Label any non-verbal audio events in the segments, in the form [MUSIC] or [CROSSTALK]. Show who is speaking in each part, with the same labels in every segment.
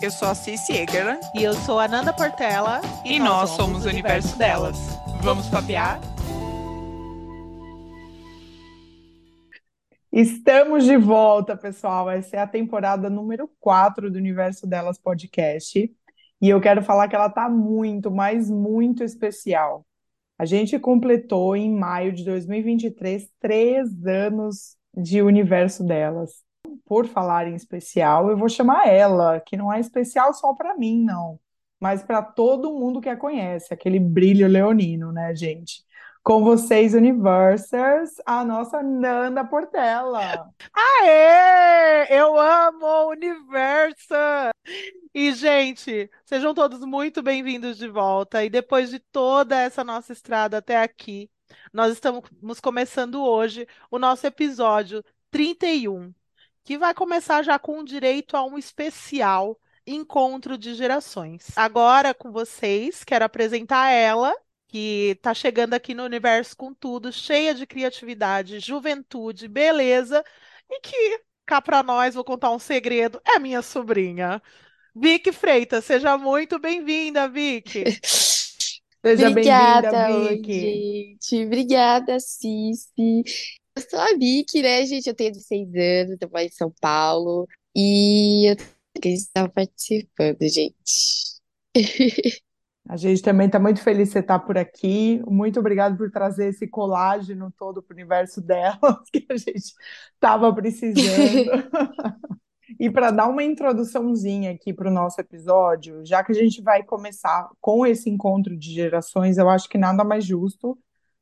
Speaker 1: Eu sou a Cici Egerland.
Speaker 2: E eu sou a Nanda Portela.
Speaker 1: E, e nós, nós, somos o universo, universo delas. delas. Vamos papear?
Speaker 3: Estamos de volta, pessoal. Essa é a temporada número 4 do Universo Delas Podcast. E eu quero falar que ela tá muito, mas muito especial. A gente completou em maio de 2023 três anos de Universo Delas por falar em especial, eu vou chamar ela, que não é especial só para mim, não, mas para todo mundo que a conhece, aquele brilho leonino, né, gente? Com vocês, Universers, a nossa Nanda Portela.
Speaker 2: Aê! Eu amo o Universo! E, gente, sejam todos muito bem-vindos de volta. E depois de toda essa nossa estrada até aqui, nós estamos começando hoje o nosso episódio 31 que vai começar já com direito a um especial encontro de gerações. Agora com vocês, quero apresentar ela, que está chegando aqui no universo com tudo, cheia de criatividade, juventude, beleza, e que cá para nós, vou contar um segredo, é minha sobrinha. Vicky Freitas, seja muito bem-vinda, Vicky. [LAUGHS]
Speaker 4: Seja bem-vinda, Vicky. gente. Obrigada, Cici. Eu sou a Vicky, né, gente? Eu tenho 16 anos, eu moro em São Paulo. E eu que estava participando, gente. [LAUGHS]
Speaker 3: A gente também está muito feliz de você estar por aqui. Muito obrigado por trazer esse colágeno todo para o universo dela, [LAUGHS] que a gente estava precisando. [LAUGHS] e para dar uma introduçãozinha aqui para o nosso episódio, já que a gente vai começar com esse encontro de gerações, eu acho que nada mais justo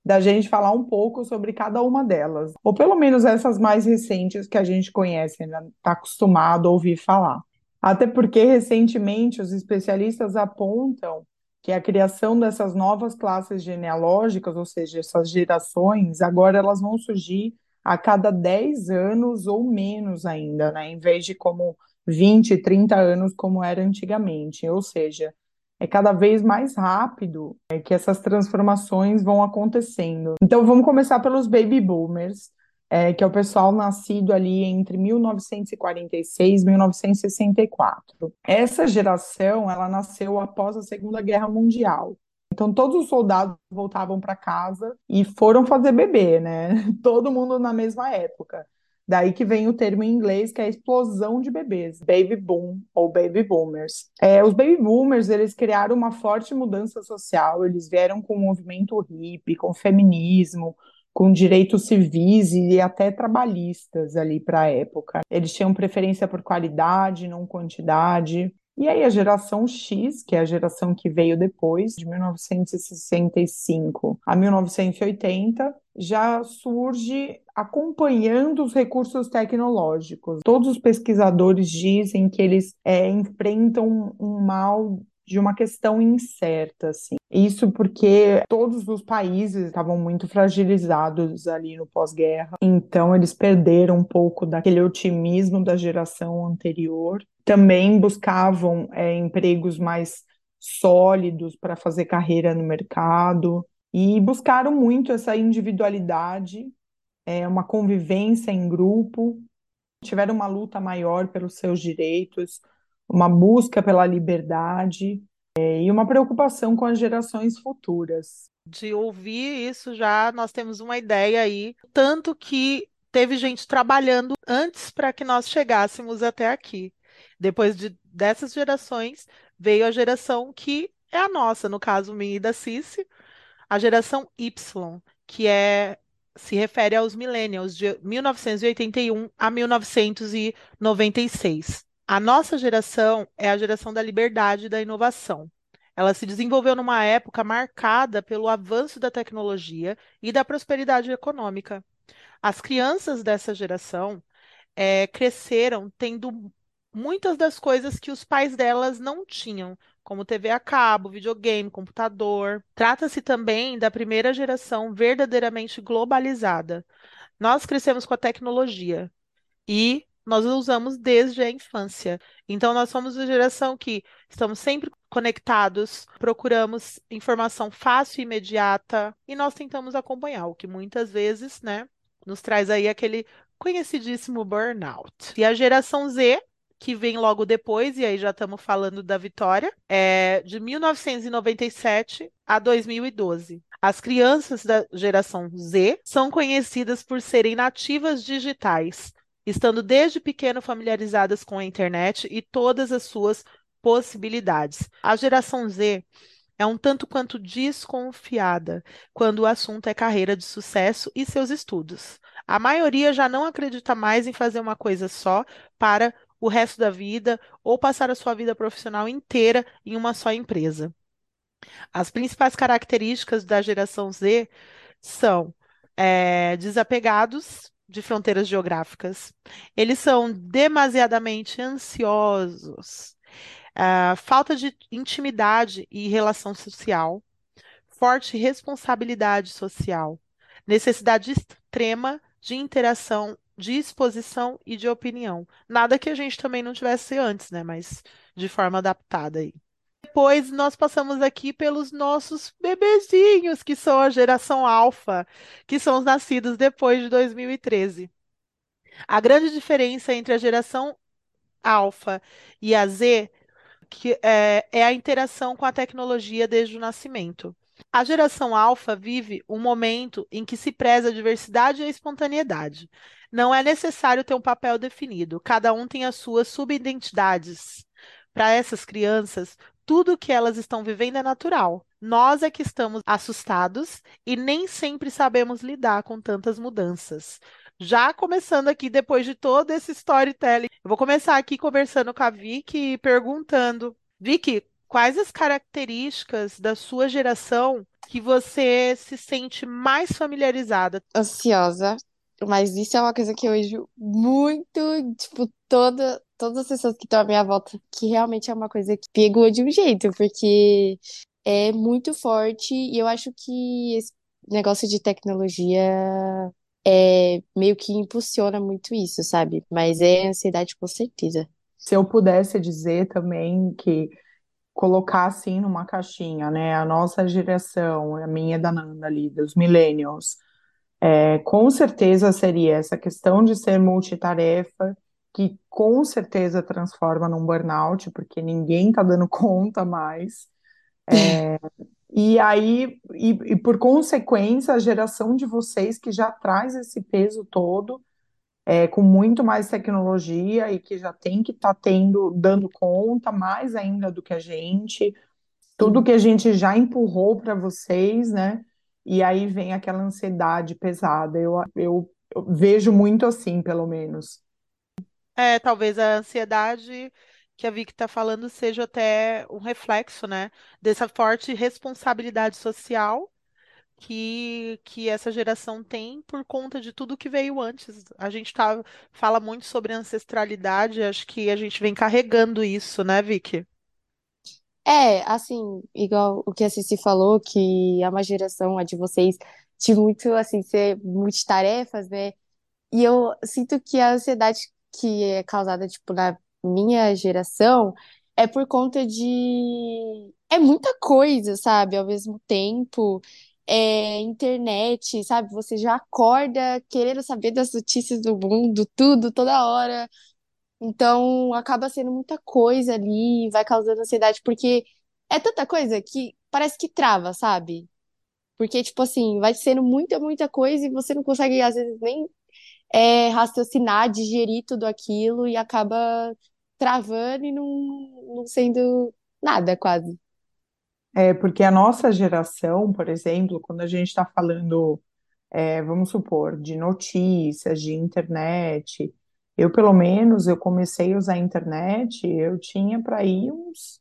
Speaker 3: da gente falar um pouco sobre cada uma delas, ou pelo menos essas mais recentes que a gente conhece, está né? acostumado a ouvir falar. Até porque recentemente os especialistas apontam que a criação dessas novas classes genealógicas, ou seja, essas gerações, agora elas vão surgir a cada 10 anos ou menos ainda, né? Em vez de como 20, 30 anos como era antigamente. Ou seja, é cada vez mais rápido é, que essas transformações vão acontecendo. Então vamos começar pelos baby boomers, é, que é o pessoal nascido ali entre 1946 e 1964. Essa geração, ela nasceu após a Segunda Guerra Mundial. Então todos os soldados voltavam para casa e foram fazer bebê, né? [LAUGHS] Todo mundo na mesma época. Daí que vem o termo em inglês, que é a explosão de bebês, baby boom ou baby boomers. É, os baby boomers, eles criaram uma forte mudança social, eles vieram com o movimento hippie, com feminismo, com direitos civis e até trabalhistas ali para a época. Eles tinham preferência por qualidade, não quantidade. E aí a geração X, que é a geração que veio depois, de 1965 a 1980, já surge acompanhando os recursos tecnológicos. Todos os pesquisadores dizem que eles é, enfrentam um mal de uma questão incerta, assim. Isso porque todos os países estavam muito fragilizados ali no pós-guerra, então eles perderam um pouco daquele otimismo da geração anterior também buscavam é, empregos mais sólidos para fazer carreira no mercado e buscaram muito essa individualidade, é, uma convivência em grupo, tiveram uma luta maior pelos seus direitos, uma busca pela liberdade é, e uma preocupação com as gerações futuras.
Speaker 2: De ouvir isso já, nós temos uma ideia aí, tanto que teve gente trabalhando antes para que nós chegássemos até aqui. Depois de, dessas gerações, veio a geração que é a nossa, no caso minha e da Cici, a geração Y, que é se refere aos millennials de 1981 a 1996. A nossa geração é a geração da liberdade e da inovação. Ela se desenvolveu numa época marcada pelo avanço da tecnologia e da prosperidade econômica. As crianças dessa geração é, cresceram tendo muitas das coisas que os pais delas não tinham, como TV a cabo, videogame, computador. Trata-se também da primeira geração verdadeiramente globalizada. Nós crescemos com a tecnologia e nós usamos desde a infância. Então, nós somos a geração que estamos sempre conectados, procuramos informação fácil e imediata e nós tentamos acompanhar, o que muitas vezes, né, nos traz aí aquele conhecidíssimo burnout. E a geração Z que vem logo depois, e aí já estamos falando da Vitória, é de 1997 a 2012. As crianças da geração Z são conhecidas por serem nativas digitais, estando desde pequeno familiarizadas com a internet e todas as suas possibilidades. A geração Z é um tanto quanto desconfiada quando o assunto é carreira de sucesso e seus estudos. A maioria já não acredita mais em fazer uma coisa só para o resto da vida ou passar a sua vida profissional inteira em uma só empresa. As principais características da geração Z são é, desapegados de fronteiras geográficas, eles são demasiadamente ansiosos, uh, falta de intimidade e relação social, forte responsabilidade social, necessidade extrema de interação, de exposição e de opinião. Nada que a gente também não tivesse antes, né? Mas de forma adaptada aí. Depois nós passamos aqui pelos nossos bebezinhos, que são a geração alfa, que são os nascidos depois de 2013. A grande diferença entre a geração alfa e a Z que é, é a interação com a tecnologia desde o nascimento. A geração alfa vive um momento em que se preza a diversidade e a espontaneidade. Não é necessário ter um papel definido, cada um tem as suas subidentidades. Para essas crianças, tudo o que elas estão vivendo é natural. Nós é que estamos assustados e nem sempre sabemos lidar com tantas mudanças. Já começando aqui, depois de todo esse storytelling, eu vou começar aqui conversando com a Vicky, perguntando: Vicky, quais as características da sua geração que você se sente mais familiarizada?
Speaker 4: Ansiosa, mas isso é uma coisa que eu vejo muito, tipo, toda, todas as pessoas que estão à minha volta, que realmente é uma coisa que pegou de um jeito, porque é muito forte e eu acho que esse negócio de tecnologia é meio que impulsiona muito isso, sabe? Mas é ansiedade com certeza.
Speaker 3: Se eu pudesse dizer também que colocar assim numa caixinha, né? A nossa geração, a minha e da Nanda ali, dos millennials, é, com certeza seria essa questão de ser multitarefa, que com certeza transforma num burnout, porque ninguém tá dando [LAUGHS] conta mais. É, e aí, e, e, por consequência, a geração de vocês que já traz esse peso todo, é, com muito mais tecnologia e que já tem que estar tá tendo, dando conta mais ainda do que a gente, tudo que a gente já empurrou para vocês, né? E aí vem aquela ansiedade pesada. Eu, eu, eu vejo muito assim, pelo menos.
Speaker 2: É, talvez a ansiedade que a Vicky está falando seja até um reflexo, né, dessa forte responsabilidade social que, que essa geração tem por conta de tudo que veio antes. A gente tá, fala muito sobre ancestralidade, acho que a gente vem carregando isso, né, Vicky?
Speaker 4: É, assim, igual o que a Cici falou, que é uma geração, a de vocês, de muito, assim, ser multitarefas, né? E eu sinto que a ansiedade que é causada, tipo, na minha geração é por conta de. É muita coisa, sabe? Ao mesmo tempo, é internet, sabe? Você já acorda querendo saber das notícias do mundo, tudo, toda hora. Então, acaba sendo muita coisa ali, vai causando ansiedade, porque é tanta coisa que parece que trava, sabe? Porque, tipo assim, vai sendo muita, muita coisa e você não consegue, às vezes, nem é, raciocinar, digerir tudo aquilo e acaba travando e não, não sendo nada, quase.
Speaker 3: É, porque a nossa geração, por exemplo, quando a gente está falando, é, vamos supor, de notícias, de internet, eu, pelo menos, eu comecei a usar a internet, eu tinha para ir uns,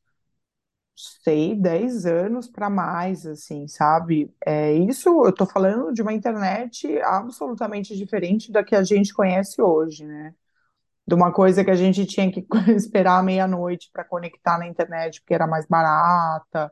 Speaker 3: sei, 10 anos para mais, assim, sabe? É, isso eu estou falando de uma internet absolutamente diferente da que a gente conhece hoje, né? de uma coisa que a gente tinha que [LAUGHS] esperar meia-noite para conectar na internet, porque era mais barata,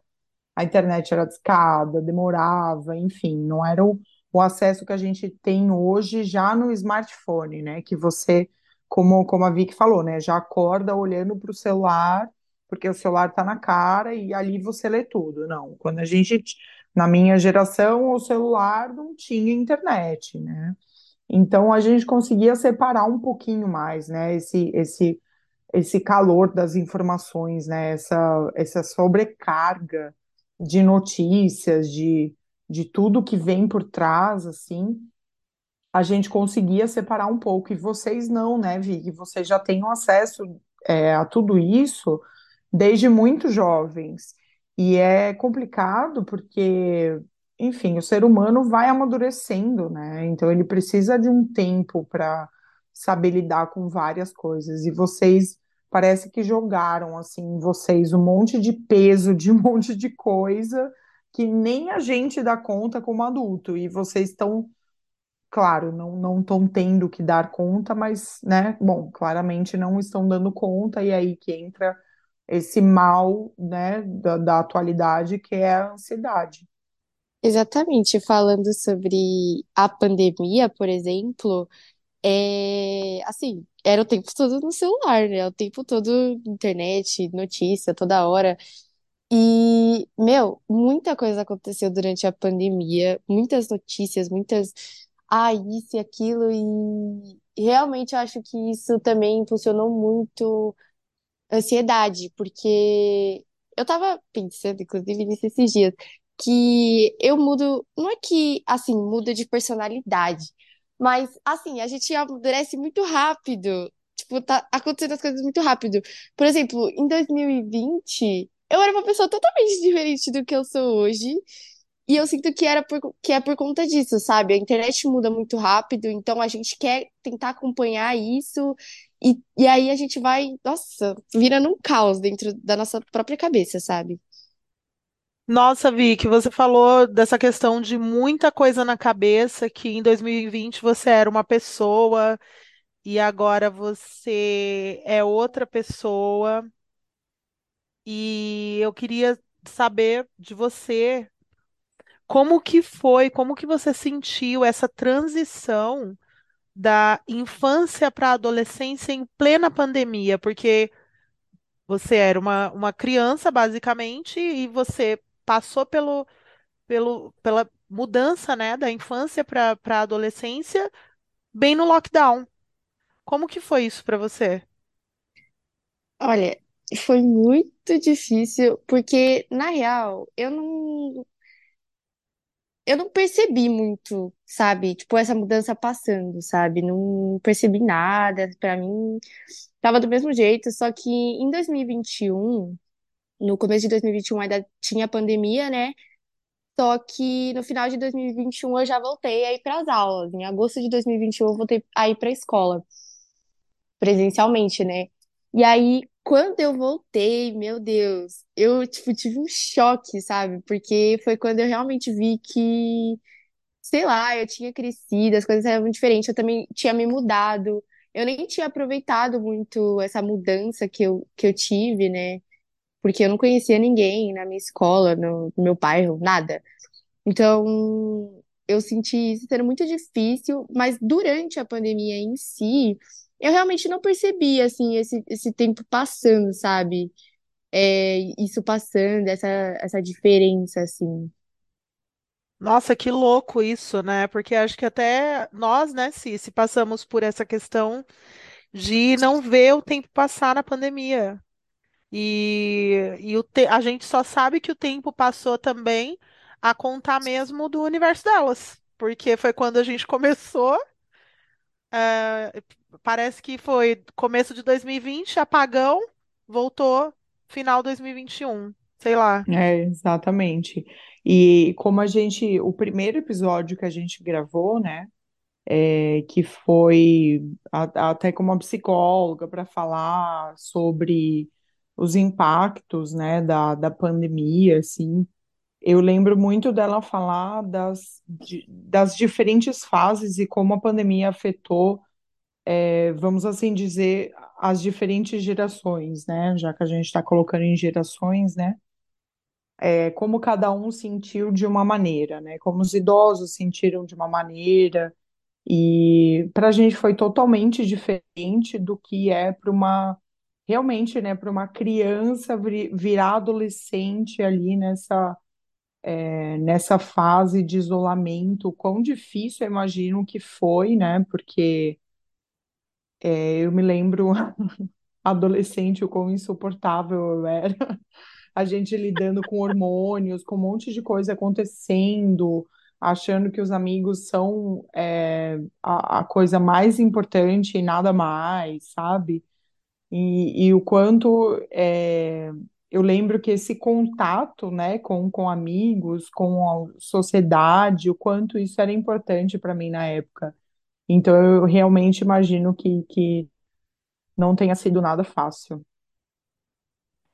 Speaker 3: a internet era discada, demorava, enfim, não era o, o acesso que a gente tem hoje já no smartphone, né? Que você, como, como a Vicky falou, né? Já acorda olhando para o celular, porque o celular está na cara e ali você lê tudo. Não, quando a gente, na minha geração, o celular não tinha internet, né? Então a gente conseguia separar um pouquinho mais, né? Esse, esse esse calor das informações, né? Essa, essa sobrecarga de notícias, de, de tudo que vem por trás, assim, a gente conseguia separar um pouco. E vocês não, né, Vi? Vocês já têm acesso é, a tudo isso desde muito jovens. E é complicado porque, enfim, o ser humano vai amadurecendo, né? Então ele precisa de um tempo para saber lidar com várias coisas. E vocês parece que jogaram assim em vocês um monte de peso de um [LAUGHS] monte de coisa que nem a gente dá conta como adulto. E vocês estão, claro, não não estão tendo que dar conta, mas, né? Bom, claramente não estão dando conta e aí que entra esse mal, né, da, da atualidade que é a ansiedade.
Speaker 4: Exatamente, falando sobre a pandemia, por exemplo, é assim, era o tempo todo no celular, né? O tempo todo internet, notícia, toda hora. E, meu, muita coisa aconteceu durante a pandemia, muitas notícias, muitas, ah, isso e aquilo, e realmente eu acho que isso também impulsionou muito ansiedade, porque eu tava pensando, inclusive, nisso esses dias, que eu mudo, não é que, assim, muda de personalidade, mas, assim, a gente amadurece muito rápido. Tipo, tá acontecendo as coisas muito rápido. Por exemplo, em 2020, eu era uma pessoa totalmente [LAUGHS] diferente do que eu sou hoje. E eu sinto que, era por, que é por conta disso, sabe? A internet muda muito rápido, então a gente quer tentar acompanhar isso, e, e aí a gente vai, nossa, vira num caos dentro da nossa própria cabeça, sabe?
Speaker 2: Nossa, Vicky, você falou dessa questão de muita coisa na cabeça, que em 2020 você era uma pessoa e agora você é outra pessoa. E eu queria saber de você como que foi, como que você sentiu essa transição da infância para a adolescência em plena pandemia, porque você era uma, uma criança, basicamente, e você passou pelo, pelo, pela mudança, né, da infância para para a adolescência, bem no lockdown. Como que foi isso para você?
Speaker 4: Olha, foi muito difícil, porque, na real, eu não, eu não percebi muito, sabe? Tipo, essa mudança passando, sabe? Não percebi nada, pra mim tava do mesmo jeito, só que em 2021, no começo de 2021 ainda tinha pandemia, né? Só que no final de 2021 eu já voltei a ir para as aulas. Em agosto de 2021 eu voltei a ir para a escola, presencialmente, né? E aí, quando eu voltei, meu Deus, eu, tipo, tive um choque, sabe? Porque foi quando eu realmente vi que, sei lá, eu tinha crescido, as coisas eram diferentes, eu também tinha me mudado. Eu nem tinha aproveitado muito essa mudança que eu, que eu tive, né? Porque eu não conhecia ninguém na minha escola, no, no meu bairro, nada. Então, eu senti isso sendo muito difícil, mas durante a pandemia em si, eu realmente não percebi, assim, esse, esse tempo passando, sabe? É, isso passando, essa, essa diferença, assim.
Speaker 2: Nossa, que louco isso, né? Porque acho que até nós, né, se, passamos por essa questão de não ver o tempo passar na pandemia. E, e o te- a gente só sabe que o tempo passou também a contar mesmo do universo delas. Porque foi quando a gente [LAUGHS] começou, eh, parece que foi começo de 2020, apagão, voltou final 2021, sei lá.
Speaker 3: É, exatamente. E como a gente, o primeiro episódio que a gente gravou, né, é, que foi a- até com uma psicóloga para falar sobre os impactos, né, da, da pandemia, assim, eu lembro muito dela falar das, de- das diferentes fases e como a pandemia afetou, é, vamos assim dizer, as diferentes gerações, né, já que a gente está colocando em gerações, né, é, como cada um sentiu de uma maneira, né, como os idosos sentiram de uma maneira, e para a gente foi totalmente diferente do que é para uma, realmente, né, para uma criança vi- virar adolescente ali nessa, é, nessa fase de isolamento, quão difícil eu imagino que foi, né, porque é, eu me lembro [LAUGHS] adolescente, o quão insuportável eu era. [LAUGHS] A gente lidando com hormônios, com um monte de coisa acontecendo, achando que os amigos são é, a, a coisa mais importante e nada mais, sabe? E, e o quanto é, eu lembro que esse contato, né, com, com amigos, com a sociedade, o quanto isso era importante para mim na época. Então eu realmente imagino que, que não tenha sido nada fácil.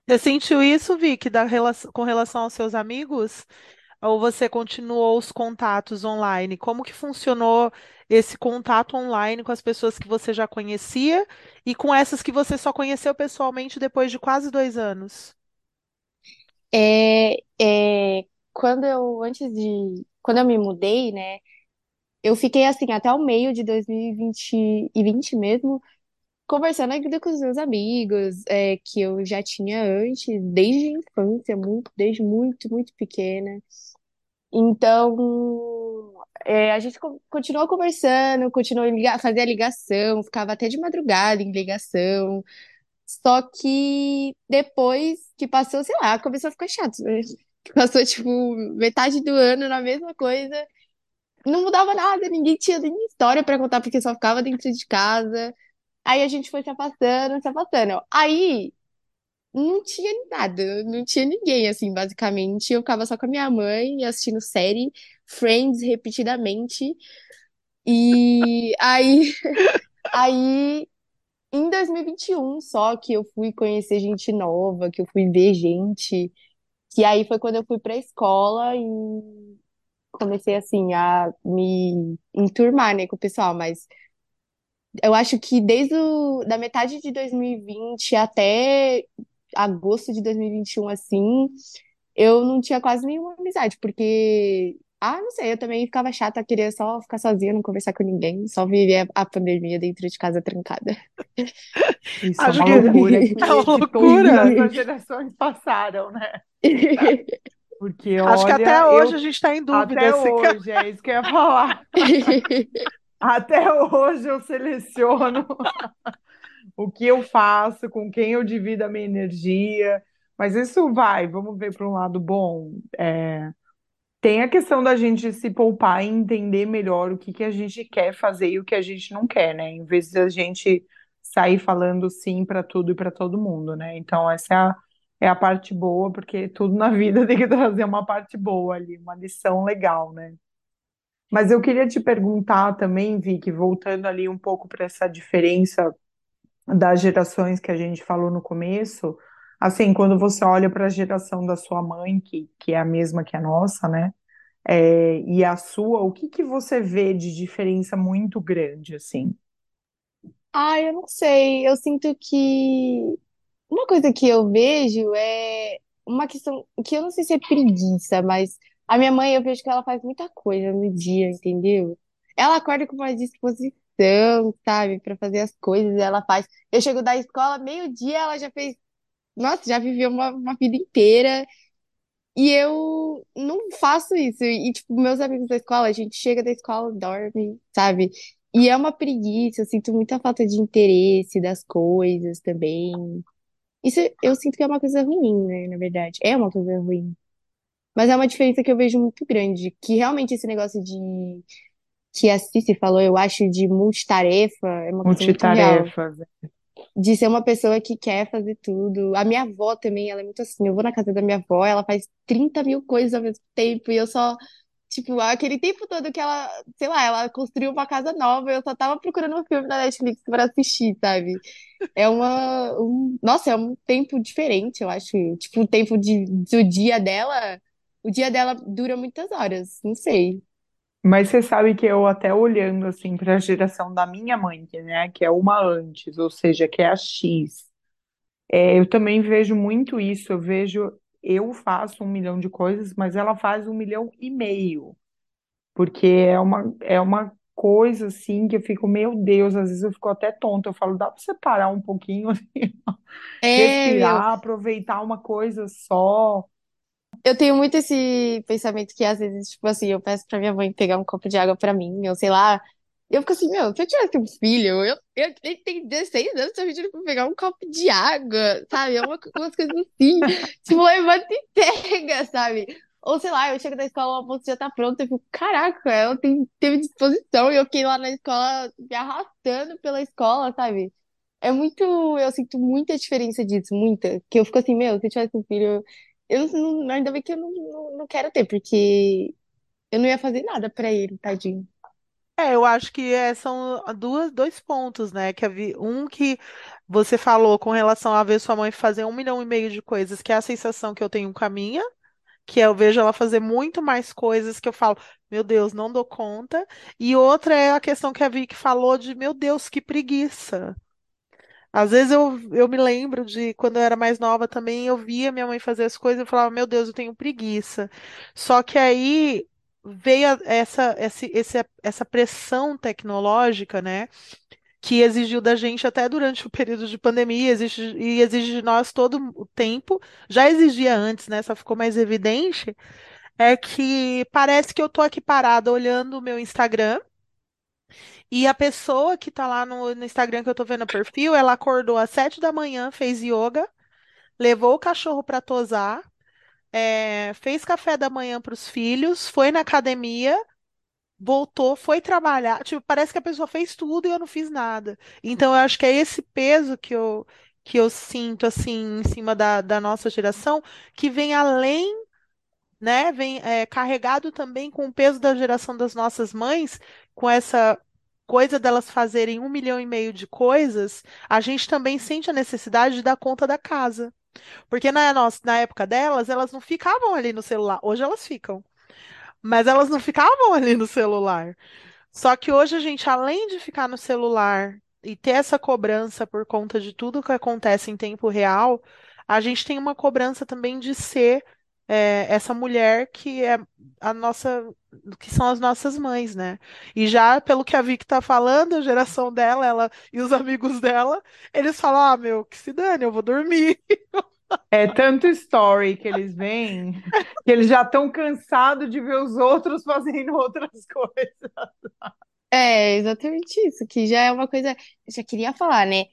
Speaker 2: Você sentiu isso, Vicky, da com relação aos seus amigos? Ou você continuou os contatos online? Como que funcionou esse contato online com as pessoas que você já conhecia e com essas que você só conheceu pessoalmente depois de quase dois anos?
Speaker 4: É, é, quando eu, antes de, quando eu me mudei, né, eu fiquei assim até o meio de 2020 e 20 mesmo, conversando ainda com os meus amigos, é, que eu já tinha antes, desde a infância, muito, desde muito, muito pequena. Então, é, a gente co- continuou conversando, continuou fazia ligação, ficava até de madrugada em ligação. Só que depois que passou, sei lá, começou a ficar chato, né? [LAUGHS] Passou, tipo, metade do ano na mesma coisa. Não mudava nada, ninguém tinha nem história pra contar, porque só ficava dentro de casa. Aí a gente foi se afastando, se afastando. Aí não tinha nada, não tinha ninguém, assim, basicamente. Eu ficava só com a minha mãe assistindo série, Friends repetidamente. E aí, [LAUGHS] aí em 2021 só que eu fui conhecer gente nova, que eu fui ver gente. Que aí foi quando eu fui pra escola e comecei, assim, a me enturmar, né, com o pessoal. Mas eu acho que desde o, da metade de 2020 até agosto de 2021, assim, eu não tinha quase nenhuma amizade, porque, ah, não sei, eu também ficava chata, queria só ficar sozinha, não conversar com ninguém, só viver a, a pandemia dentro de casa trancada. [LAUGHS]
Speaker 3: Isso é
Speaker 2: Acho
Speaker 3: uma
Speaker 2: que
Speaker 3: loucura que,
Speaker 2: é uma loucura.
Speaker 3: as gerações passaram, né? [LAUGHS] Porque,
Speaker 2: Acho que até hoje
Speaker 3: eu
Speaker 2: a gente está em dúvida
Speaker 3: até
Speaker 2: ca-
Speaker 3: hoje, é isso que eu ia falar. [LAUGHS] Até hoje eu seleciono o que eu faço, com quem eu divido a minha energia. Mas isso vai, vamos ver para um lado bom. É, tem a questão da gente se poupar e entender melhor o que que a gente quer fazer e o que a gente não quer, né? Em vez de a gente sair falando sim para tudo e para todo mundo, né? Então, essa é a, é a parte boa, porque tudo na vida [LAUGHS] tem que trazer uma parte boa ali, uma lição legal, né? Mas eu queria te perguntar também, Vicky, voltando ali um pouco para essa diferença das gerações que a gente falou no começo, assim, quando você olha para a geração da sua mãe, que, que é a mesma que a nossa, né? É, e a sua, o que que você vê de diferença muito grande, assim?
Speaker 4: Ah, eu não sei. Eu sinto que uma coisa que eu vejo é uma questão que eu não sei se é preguiça, mas a minha mãe eu vejo que ela faz muita coisa no dia, entendeu? Ela acorda com uma disposição, sabe, Pra fazer as coisas, ela faz. Eu chego da escola, meio-dia, ela já fez, nossa, já viveu uma, uma vida inteira. E eu não faço isso. E, tipo, meus amigos da escola, a gente chega da escola, dorme, sabe? E é uma preguiça, eu sinto muita falta de interesse das coisas também. Isso eu sinto que é uma coisa ruim, né, na verdade. É uma coisa ruim. Mas é uma diferença que eu vejo muito grande, que realmente esse negócio de que a Cici falou, eu acho, de multitarefa, é uma coisa muito real.
Speaker 3: Multitarefas.
Speaker 4: De ser uma pessoa que quer fazer tudo. A minha avó também, ela é muito assim. Eu vou na casa da minha avó, ela faz 30 mil coisas ao mesmo tempo, e eu só, tipo, aquele tempo todo que ela, sei lá, ela construiu uma casa nova, eu só tava procurando um filme na Netflix pra assistir, sabe? É uma, um, nossa, é um tempo diferente, eu acho. Tipo, o tempo de, do dia dela, o dia dela dura muitas horas, não sei.
Speaker 3: Mas você sabe que eu até olhando assim para a geração da minha mãe, que, né, que é uma antes, ou seja, que é a X, é, eu também vejo muito isso. Eu vejo, eu faço um milhão de coisas, mas ela faz um milhão e meio, porque é uma, é uma coisa assim que eu fico, meu Deus, às vezes eu fico até tonta. Eu falo, dá para você parar um pouquinho, [LAUGHS] assim,
Speaker 4: É, meu,
Speaker 3: respirar, aproveitar uma coisa só.
Speaker 4: Eu tenho muito esse pensamento que às vezes, tipo assim, eu peço pra minha mãe pegar um copo de água pra mim, ou sei lá, Eu fico assim, meu, se eu tivesse um filho, eu, eu, ele tem 16 anos, eu pedindo pra pegar um copo de água, sabe? É uma, umas coisas assim. [LAUGHS] tipo, levanta e pega, sabe? Ou sei lá, eu chego da escola, o almoço já tá pronto, eu fico, caraca, ela tem, teve disposição, e eu fiquei lá na escola me arrastando pela escola, sabe? É muito, eu sinto muita diferença disso, muita. Que eu fico assim, meu, se eu tivesse um filho, eu não, ainda bem que eu não, não, não quero ter, porque eu não ia fazer nada pra ele, tadinho.
Speaker 2: É, eu acho que é, são duas, dois pontos, né? Que havia, um que você falou com relação a ver sua mãe fazer um milhão e meio de coisas, que é a sensação que eu tenho com a minha, que eu vejo ela fazer muito mais coisas que eu falo, meu Deus, não dou conta. E outra é a questão que a Vicky falou de, meu Deus, que preguiça. Às vezes eu, eu me lembro de quando eu era mais nova também, eu via minha mãe fazer as coisas e eu falava, meu Deus, eu tenho preguiça. Só que aí veio essa, esse- essa pressão tecnológica, né, que exigiu da gente até durante o período de pandemia, exige, e exige de nós todo o tempo, já exigia antes, né, só ficou mais evidente, é que parece que eu tô aqui parada olhando o meu Instagram. E a pessoa que tá lá no, no Instagram que eu tô vendo o perfil, ela acordou às sete da manhã, fez yoga, levou o cachorro pra tosar, é, fez café da manhã pros filhos, foi na academia, voltou, foi trabalhar. Tipo, parece que a pessoa fez tudo e eu não fiz nada. Então, eu acho que é esse peso que eu, que eu sinto, assim, em cima da, da nossa geração, que vem além né, vem é, carregado também com o peso da geração das nossas mães, com essa coisa delas fazerem um milhão e meio de coisas, a gente também sente a necessidade de dar conta da casa. Porque na, nossa, na época delas, elas não ficavam ali no celular. Hoje elas ficam, mas elas não ficavam ali no celular. Só que hoje a gente, além de ficar no celular e ter essa cobrança por conta de tudo que acontece em tempo real, a gente tem uma cobrança também de ser é, essa mulher que é a nossa, que são as nossas mães, né? E já pelo que a Vicky tá falando, a geração dela, ela e os amigos dela, eles falam: ah, meu, que se dane, eu vou dormir. [LAUGHS]
Speaker 3: É tanto story que eles veem que eles já estão cansados de ver os outros fazendo outras coisas.
Speaker 4: É exatamente isso, que já é uma coisa. Eu já queria falar, né?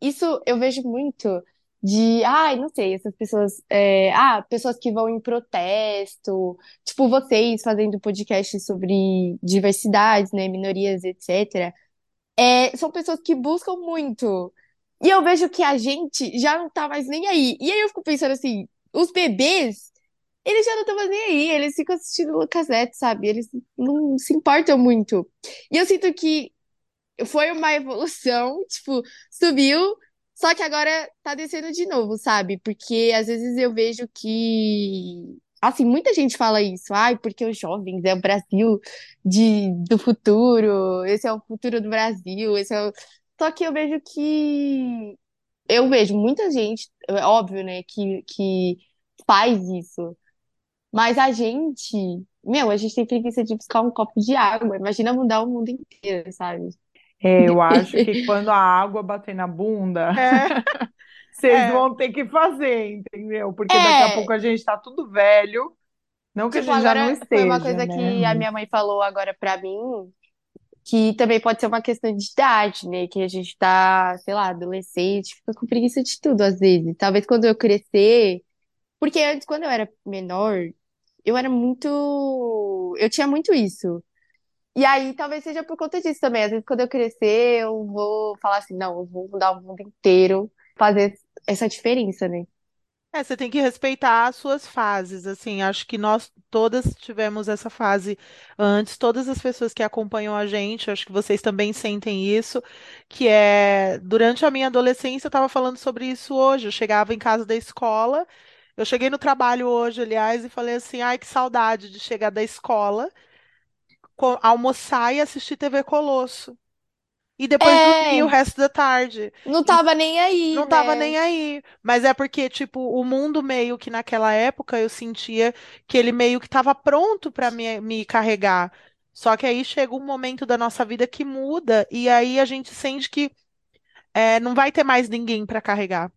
Speaker 4: Isso eu vejo muito de, ai, não sei, essas pessoas, é, ah, pessoas que vão em protesto, tipo vocês fazendo podcast sobre diversidades, né, minorias, etc. É, são pessoas que buscam muito. E eu vejo que a gente já não tá mais nem aí. E aí eu fico pensando assim, os bebês, eles já não estão mais nem aí, eles ficam assistindo Lucas Neto, sabe? Eles não se importam muito. E eu sinto que foi uma evolução, tipo, subiu, só que agora tá descendo de novo, sabe? Porque às vezes eu vejo que, assim, muita gente fala isso, ai, porque os jovens é o Brasil de, do futuro, esse é o futuro do Brasil, esse é o... Só que eu vejo que eu vejo muita gente, é óbvio, né, que, que faz isso, mas a gente, meu, a gente tem preguiça de buscar um copo de água, imagina mudar o mundo inteiro, sabe?
Speaker 3: É, eu acho que [LAUGHS] quando a água bater na bunda,
Speaker 2: É, [LAUGHS]
Speaker 3: vocês
Speaker 2: é.
Speaker 3: vão ter que fazer, entendeu? Porque daqui a
Speaker 4: É,
Speaker 3: pouco a gente tá tudo velho. Não que a
Speaker 4: tipo,
Speaker 3: gente já não
Speaker 4: agora foi uma
Speaker 3: esteja,
Speaker 4: coisa
Speaker 3: né?
Speaker 4: que a minha mãe falou agora pra mim, que também pode ser uma questão de idade, né? Que a gente tá, sei lá, adolescente, fica com preguiça de tudo às vezes. Talvez quando eu crescer, porque antes, quando eu era menor, eu era muito. Eu tinha muito isso. E aí, talvez seja por conta disso também. Às vezes, quando eu crescer, eu vou falar assim, não, eu vou mudar o mundo inteiro, fazer essa diferença, né?
Speaker 2: É, você tem que respeitar as suas fases, assim, acho que nós todas tivemos essa fase antes, todas as pessoas que acompanham a gente, acho que vocês também sentem isso, que é, durante a minha adolescência, eu estava falando sobre isso hoje, eu chegava em casa da escola, eu cheguei no trabalho hoje, aliás, e falei assim, ai, que saudade de chegar da escola, co- almoçar e assistir TV Colosso, e depois dormir o
Speaker 4: É,
Speaker 2: resto da tarde.
Speaker 4: não tava nem aí,
Speaker 2: Não tava
Speaker 4: né?
Speaker 2: nem aí, mas é porque, tipo, o mundo meio que naquela época eu sentia que ele meio que tava pronto para me, me carregar. Só que aí chega um momento da nossa vida que muda e aí a gente sente que é, não vai ter mais ninguém para carregar.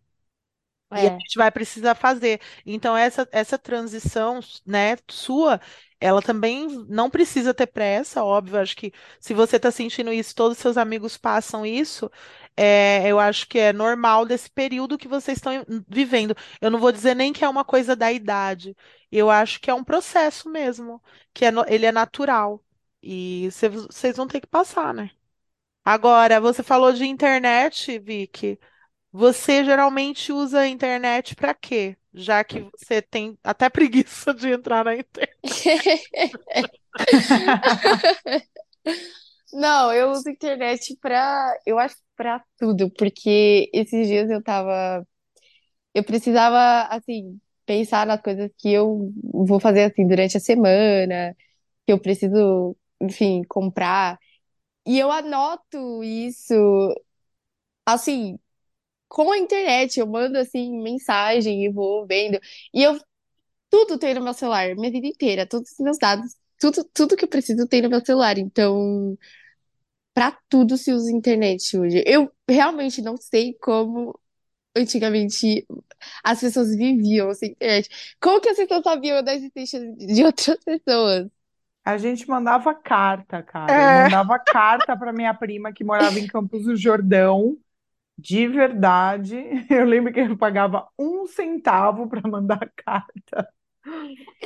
Speaker 2: E a
Speaker 3: É.
Speaker 2: gente vai precisar fazer. Então, essa, essa transição, né, sua, ela também não precisa ter pressa, óbvio. Acho que se você está sentindo isso, todos os seus amigos passam isso, é, eu acho que é normal desse período que vocês estão vivendo. Eu não vou dizer nem que é uma coisa da idade, eu acho que é um processo mesmo, que é, ele é natural. E cê- vocês vão ter que passar, né? Agora, você falou de internet, Vicky. Você geralmente usa a internet para quê? Já que você tem até [LAUGHS] preguiça de entrar na internet.
Speaker 4: Não, eu uso internet pra, eu acho pra tudo, porque esses dias eu tava, eu precisava, assim, pensar nas coisas que eu vou fazer, assim, durante a semana, que eu preciso, enfim, comprar, e eu anoto isso, assim, com a internet, eu mando, assim, mensagem e vou vendo, e eu, tudo tem no meu celular, minha vida inteira, todos os meus dados, tudo, tudo que eu preciso tem no meu celular, então... Pra tudo se usa internet hoje. Eu realmente não sei como antigamente as pessoas viviam sem internet. Como que as pessoas sabiam da existência de outras pessoas?
Speaker 3: A gente mandava carta, cara.
Speaker 2: É.
Speaker 3: Eu mandava carta para minha prima que morava em Campos do Jordão. De verdade, [LAUGHS] eu lembro que eu pagava um centavo para mandar carta.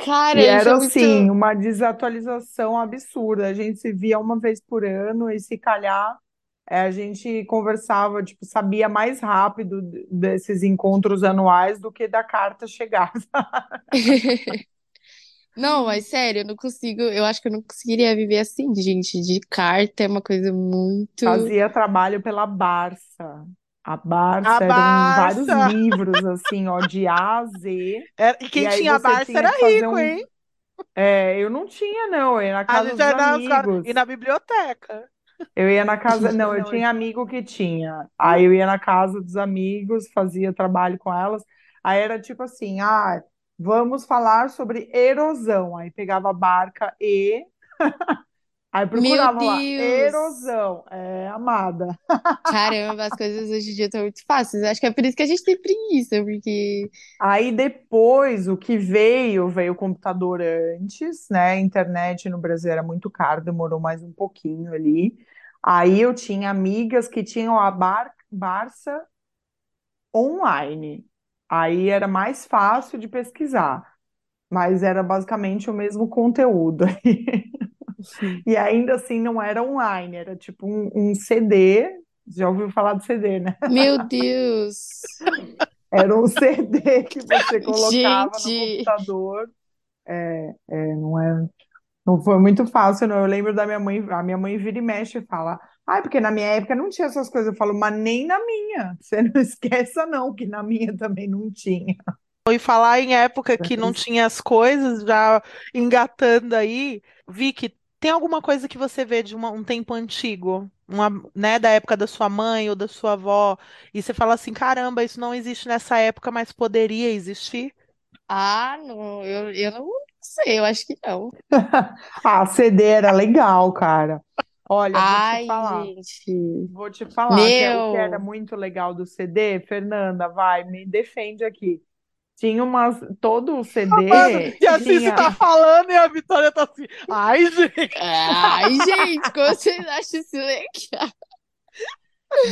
Speaker 4: Cara,
Speaker 3: E era
Speaker 4: é muito.
Speaker 3: assim, uma desatualização absurda. A gente se via uma vez por ano e se calhar é, a gente conversava, tipo, sabia mais rápido desses encontros anuais do que da carta chegar. [LAUGHS]
Speaker 4: Não, mas sério, eu não consigo. Eu acho que eu não conseguiria viver assim, gente. De carta é uma coisa muito.
Speaker 3: Fazia trabalho pela Barça. A
Speaker 2: A
Speaker 3: Barça eram vários
Speaker 2: Barça!
Speaker 3: livros, assim, ó, de A a Z. [LAUGHS]
Speaker 2: É, E
Speaker 3: E
Speaker 2: quem
Speaker 3: aí
Speaker 2: tinha a Barça
Speaker 3: tinha
Speaker 2: era rico,
Speaker 3: um.
Speaker 2: hein?
Speaker 3: É, eu não tinha, não. Eu ia na casa dos amigos.
Speaker 2: e na biblioteca.
Speaker 3: Eu ia na [LAUGHS] casa. Não, eu tinha amigo que tinha. Aí eu ia na casa dos amigos, fazia trabalho com elas. Aí era tipo assim: ah, vamos falar sobre erosão. Aí pegava a barca e. [LAUGHS] Aí procurava lá, erosão. É, amada. [LAUGHS]
Speaker 4: Caramba, as coisas hoje em dia estão muito fáceis. Acho que é por isso que a gente tem preguiça, porque.
Speaker 3: Aí depois o que veio, veio o computador antes, né? A internet no Brasil era muito caro, demorou mais um pouquinho ali. Aí eu tinha amigas que tinham a Bar Barça online. Aí era mais fácil de pesquisar, mas era basicamente o mesmo conteúdo. [LAUGHS] E ainda assim não era online, era tipo um, um CD. Já ouviu falar de CD, né?
Speaker 4: Meu Deus!
Speaker 3: Era um CD que você colocava no
Speaker 4: Gente!
Speaker 3: computador. É, é, não é, não foi muito fácil, não. Eu lembro da minha mãe, a minha mãe vira e mexe e fala, ai, porque na minha época não tinha essas coisas. Eu falo, mas nem na minha. [LAUGHS] Você não esqueça, não, que na minha também não tinha.
Speaker 2: E falar em época que não tinha as coisas, já engatando aí, Vicky, tem alguma coisa que você vê de uma- um tempo antigo, uma, né, da época da sua mãe ou da sua avó, e você fala assim, caramba, isso não existe nessa época, mas poderia existir?
Speaker 4: Ah, não, eu, eu não sei, eu acho que não. [LAUGHS]
Speaker 3: Ah, CD era legal, cara. Olha, vou te
Speaker 4: Ai,
Speaker 3: falar.
Speaker 4: gente.
Speaker 3: Vou te falar que é o que era muito legal do CD, Fernanda, vai, me defende aqui. Tinha umas, todo o CD
Speaker 2: Mano, e a Cici
Speaker 3: tinha,
Speaker 2: tá falando e a Vitória tá assim, ai, gente.
Speaker 4: Ai, gente, como vocês acham isso legal?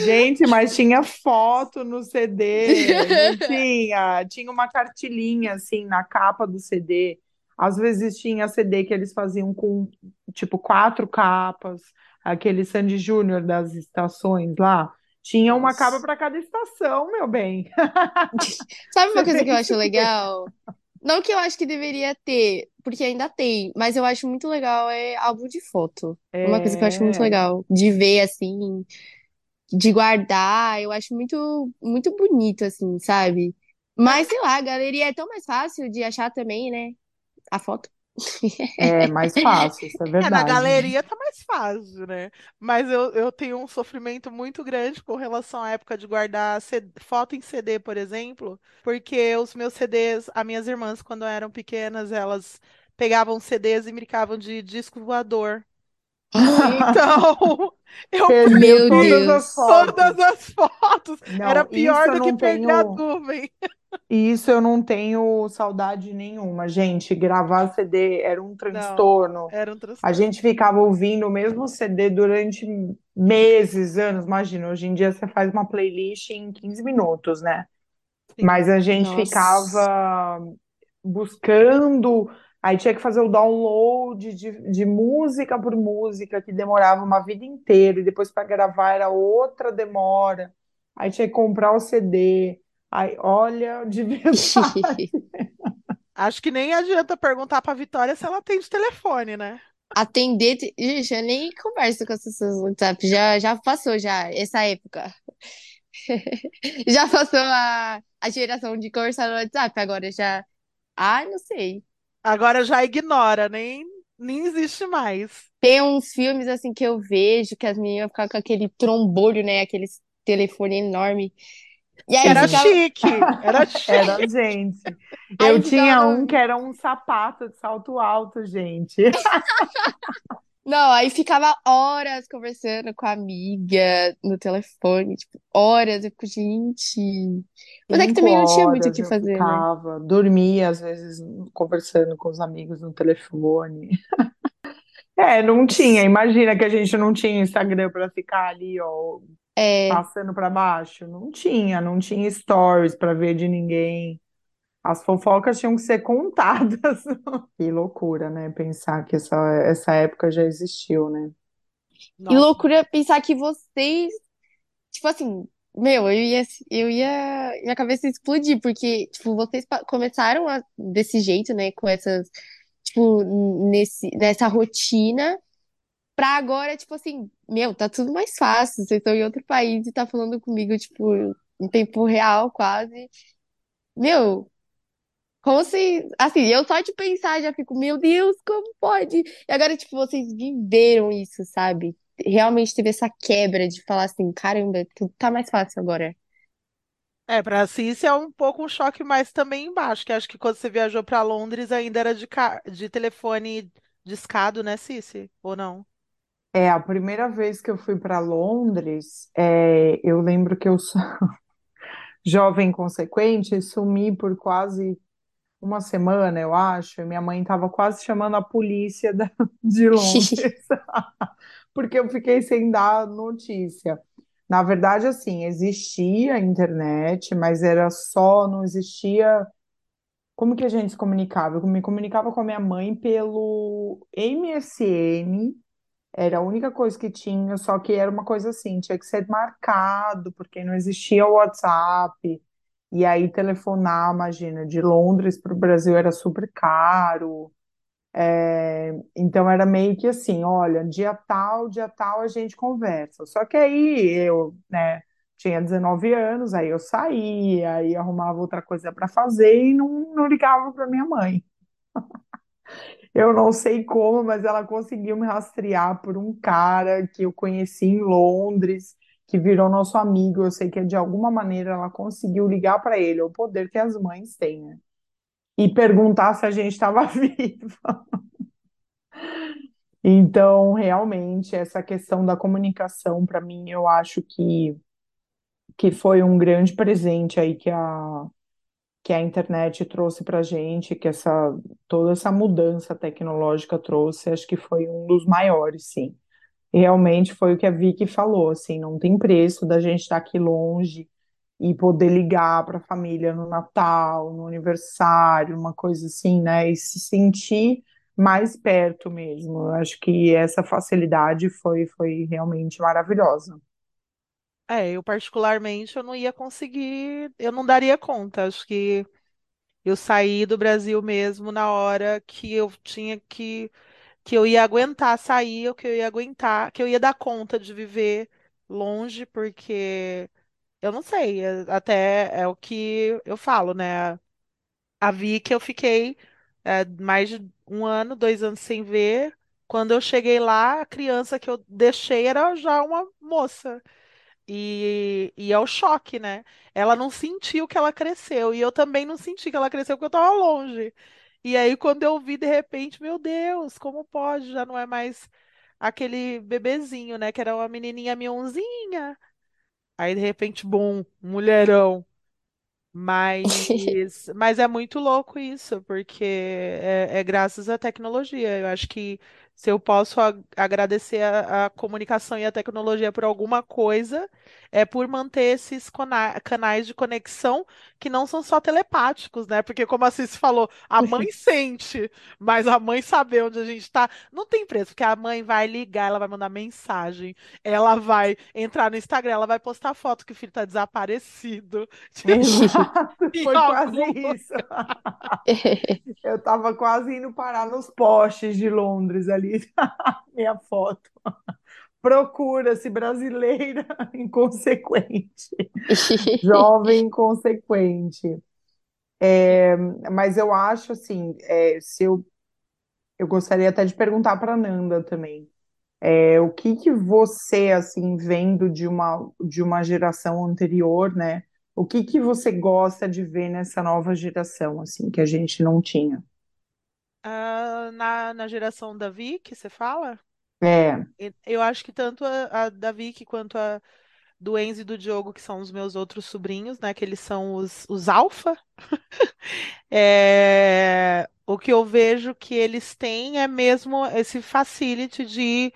Speaker 3: gente, mas tinha foto no CD, [LAUGHS] tinha, tinha uma cartilinha assim na capa do CD. Às vezes tinha CD que eles faziam com tipo quatro capas, aquele Sandy Júnior das estações lá. Tinha uma capa
Speaker 4: Nossa.
Speaker 3: para cada estação, meu bem. [LAUGHS]
Speaker 4: Sabe uma coisa que eu acho legal? Não que eu acho que deveria ter, porque ainda tem, mas eu acho muito legal é álbum de foto. Uma coisa que eu acho muito
Speaker 3: É.
Speaker 4: legal de ver assim, de guardar, eu acho muito muito bonito assim, sabe? Mas sei lá, a galeria é tão mais fácil de achar também, né? A foto.
Speaker 3: É mais [LAUGHS] fácil, isso é
Speaker 2: É, na
Speaker 3: verdade.
Speaker 2: galeria tá mais fácil, né? Mas eu, eu tenho um sofrimento muito grande com relação à época de guardar C- foto em CD, por exemplo, porque os meus CDs, as minhas irmãs, quando eram pequenas, elas pegavam CDs e brincavam de disco voador. Então, [LAUGHS] eu
Speaker 4: Meu
Speaker 3: todas
Speaker 4: Deus.
Speaker 3: as fotos.
Speaker 2: todas as fotos.
Speaker 3: Não,
Speaker 2: Era pior do que perder a
Speaker 3: tenho.
Speaker 2: nuvem.
Speaker 3: E isso eu não tenho saudade nenhuma, gente. Gravar CD era um
Speaker 2: Não,
Speaker 3: transtorno.
Speaker 2: era um
Speaker 3: A
Speaker 2: transtorno.
Speaker 3: gente ficava ouvindo o mesmo CD durante meses, anos. Imagina, hoje em dia você faz uma playlist em 15 minutos, né?
Speaker 2: Sim.
Speaker 3: Mas a gente
Speaker 4: Nossa.
Speaker 3: ficava buscando, aí tinha que fazer o download de, de música por música, que demorava uma vida inteira, e depois para gravar era outra demora. Aí tinha que comprar o CD. Aí, olha, de verdade. [LAUGHS]
Speaker 2: Acho que nem adianta perguntar pra Vitória se ela tem de telefone, né?
Speaker 4: Atender. te- Gente, eu nem converso com as pessoas no WhatsApp. Já, já passou já essa época. [LAUGHS] Já passou a, a geração de conversar no WhatsApp. Agora já. Ah, não sei.
Speaker 2: Agora já ignora, nem, nem existe mais.
Speaker 4: Tem uns filmes assim que eu vejo que as meninas ficam com aquele trombolho, né? Aquele telefone enorme. E
Speaker 2: era
Speaker 4: ficava.
Speaker 2: chique, era [LAUGHS] chique.
Speaker 3: Era gente.
Speaker 4: Aí
Speaker 3: Eu tinha
Speaker 4: ficava
Speaker 3: um
Speaker 4: no-
Speaker 3: que era um sapato de salto alto, gente. [LAUGHS]
Speaker 4: Não, aí ficava horas conversando com a amiga no telefone, tipo, horas. Eu fico, gente. Mas é que também não tinha muito o que
Speaker 3: eu
Speaker 4: fazer, né?
Speaker 3: ficava, dormia às vezes conversando com os amigos no telefone. [LAUGHS] É, não tinha. Imagina que a gente não tinha Instagram para ficar ali, ó,
Speaker 4: É,
Speaker 3: passando para baixo. Não tinha, não tinha stories para ver de ninguém. As fofocas tinham que ser contadas. [LAUGHS] Que loucura, né? Pensar que essa, essa época já existiu, né?
Speaker 4: e
Speaker 2: Nossa,
Speaker 4: loucura pensar que vocês, tipo assim, meu, eu ia, eu ia, minha cabeça ia explodir, porque, tipo, vocês começaram a- desse jeito, né, com essas, tipo, nesse, nessa rotina, pra agora, tipo assim, meu, tá tudo mais fácil, vocês estão em outro país e tá falando comigo, tipo, em tempo real, quase. Meu, como se, assim, eu só de pensar já fico, meu Deus, como pode? E agora, tipo, vocês viveram isso, sabe? Realmente teve essa quebra de falar assim, caramba, tudo tá mais fácil agora.
Speaker 2: É, para a Cici é um pouco um choque mais também embaixo, que acho que quando você viajou para Londres ainda era de, ca... de telefone discado, né, Cici? Ou não?
Speaker 3: É, a primeira vez que eu fui para Londres, é, eu lembro que eu sou [LAUGHS] jovem inconsequente, sumi por quase uma semana, eu acho, e minha mãe estava quase chamando a polícia da- [LAUGHS] de Londres, [LAUGHS] porque eu fiquei sem dar notícia. Na verdade, assim, existia a internet, mas era só, não existia. Como que a gente se comunicava? Eu me comunicava com a minha mãe pelo MSN, era a única coisa que tinha, só que era uma coisa assim, tinha que ser marcado, porque não existia o WhatsApp. E aí telefonar, imagina, de Londres para o Brasil era super caro. É, então era meio que assim, olha, dia tal, dia tal a gente conversa. Só que aí eu, né, tinha 19 anos, aí eu saía, aí arrumava outra coisa para fazer e não, não ligava para minha mãe. [LAUGHS] Eu não sei como, mas ela conseguiu me rastrear por um cara que eu conheci em Londres, que virou nosso amigo. Eu sei que de alguma maneira ela conseguiu ligar para ele, o poder que as mães têm, né? E perguntar se a gente estava [LAUGHS] viva. Então, realmente, essa questão da comunicação, para mim, eu acho que, que foi um grande presente aí que a, que a internet trouxe para a gente, que essa, toda essa mudança tecnológica trouxe, acho que foi um dos maiores, sim. Realmente foi o que a Vicky falou, assim, não tem preço da gente estar aqui longe e poder ligar para a família no Natal, no aniversário, uma coisa assim, né? E se sentir mais perto mesmo. Acho que essa facilidade foi, foi realmente maravilhosa.
Speaker 2: É, eu particularmente eu não ia conseguir, eu não daria conta. Acho que eu saí do Brasil mesmo na hora que eu tinha que, que eu ia aguentar sair, ou que eu ia aguentar, que eu ia dar conta de viver longe, porque eu não sei, é- até é o que eu falo, né? A Vicky eu fiquei é, mais de um ano, dois anos sem ver. Quando eu cheguei lá, a criança que eu deixei era já uma moça. E, e é o choque, né? Ela não sentiu que ela cresceu. E eu também não senti que ela cresceu porque eu estava longe. E aí, quando eu vi, de repente, meu Deus, como pode? Já não é mais aquele bebezinho, né? Que era uma menininha mionzinha. Aí, de repente, bum, mulherão. Mas, [LAUGHS] mas é muito louco isso, porque é, é graças à tecnologia. Eu acho que se eu posso agradecer a, a comunicação e a tecnologia por alguma coisa, é por manter esses canais de conexão que não são só telepáticos, né? Porque, como a Cis falou, a mãe [LAUGHS] sente, mas a mãe saber onde a gente está, não tem preço, porque a mãe vai ligar, ela vai mandar mensagem, ela vai entrar no Instagram, ela vai postar foto que o filho está desaparecido. [LAUGHS]
Speaker 3: Exato,
Speaker 2: Em [LAUGHS]
Speaker 3: foi quase isso. Eu estava quase indo parar nos postes de Londres ali, minha foto. Procura-se brasileira [LAUGHS] inconsequente, jovem inconsequente. É, mas eu acho assim, é, se eu, eu gostaria até de perguntar para Nanda também. É, o que que você, assim, vendo de uma, de uma geração anterior, né? O que que você gosta de ver nessa nova geração, assim, que a gente não tinha?
Speaker 2: Ah, na, na geração da Vicky, você fala?
Speaker 3: É,
Speaker 2: Eu acho que tanto a, a da Vicky quanto a do Enzo e do Diogo, que são os meus outros sobrinhos, né? Que eles são os, os alfa. [LAUGHS] É, o que eu vejo que eles têm é mesmo esse facility de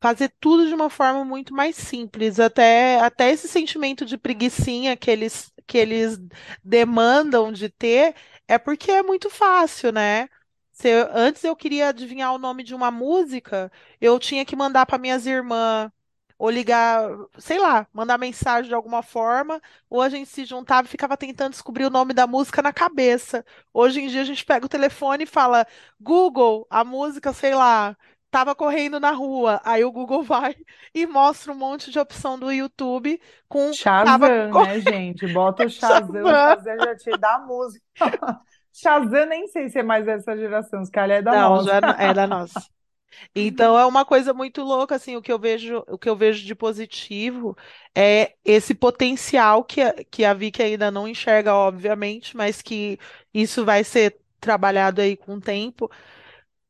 Speaker 2: fazer tudo de uma forma muito mais simples. Até, até esse sentimento de preguicinha que eles, que eles demandam de ter é porque é muito fácil, né? Se eu- antes eu queria adivinhar o nome de uma música, eu tinha que mandar para minhas irmãs, ou ligar, sei lá, mandar mensagem de alguma forma, ou a gente se juntava e ficava tentando descobrir o nome da música na cabeça. Hoje em dia a gente pega o telefone e fala, Google, a música, sei lá. Tava correndo na rua, aí o Google [LAUGHS] vai e mostra um monte de opção do YouTube com
Speaker 3: Shazam, né, gente? Bota o [LAUGHS] Shazam, o Shazam já te dá a música. [LAUGHS] Shazam nem sei se é mais dessa geração, se calhar é da
Speaker 2: Não,
Speaker 3: nossa.
Speaker 2: já não- é da nossa. [LAUGHS] Então é uma coisa muito louca, assim, o que eu vejo, o que eu vejo de positivo é esse potencial que a, que a Vicky ainda não enxerga, obviamente, mas que isso vai ser trabalhado aí com o tempo,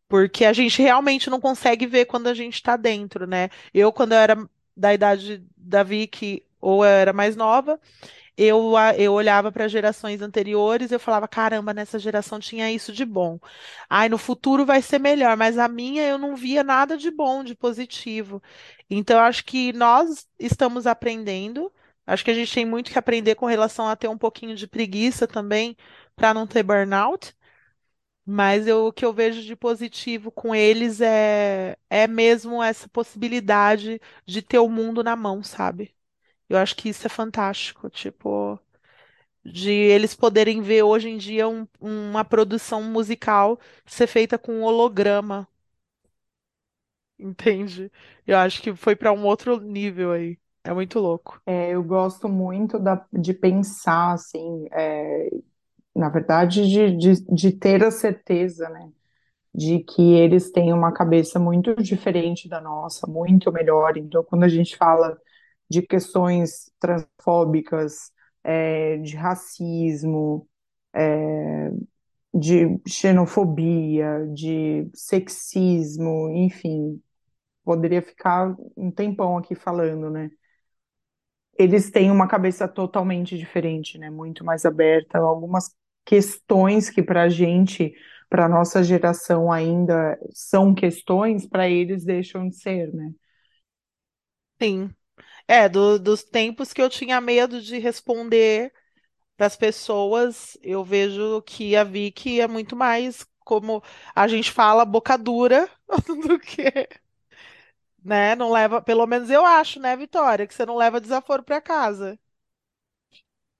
Speaker 2: porque a gente realmente não consegue ver quando a gente está dentro, né? Eu, quando eu era da idade da Vicky, ou eu era mais nova, eu, eu olhava para gerações anteriores e eu falava, caramba, nessa geração tinha isso de bom. Ai, no futuro vai ser melhor, mas a minha eu não via nada de bom, de positivo. Então, eu acho que nós estamos aprendendo. Acho que a gente tem muito que aprender com relação a ter um pouquinho de preguiça também, para não ter burnout. Mas eu- o que eu vejo de positivo com eles é, é mesmo essa possibilidade de ter o mundo na mão, sabe? Eu acho que isso é fantástico, tipo, de eles poderem ver hoje em dia um- uma produção musical ser feita com holograma, entende? Eu acho que foi para um outro nível aí. É muito louco.
Speaker 3: É, eu gosto muito da- de pensar, assim, é, na verdade, de, de, de ter a certeza, né, de que eles têm uma cabeça muito diferente da nossa, muito melhor. Então, quando a gente fala de questões transfóbicas, é, de racismo, de xenofobia, de sexismo, enfim, poderia ficar um tempão aqui falando, né? Eles têm uma cabeça totalmente diferente, né? Muito mais aberta. Algumas questões que para a gente, para nossa geração ainda são questões, para eles deixam de ser, né?
Speaker 2: Sim. É, do- dos tempos que eu tinha medo de responder para as pessoas, eu vejo que a Vicky é muito mais, como a gente fala, boca dura [LAUGHS] do que, né? Não leva, pelo menos eu acho, né, Vitória, que você não leva desaforo para casa.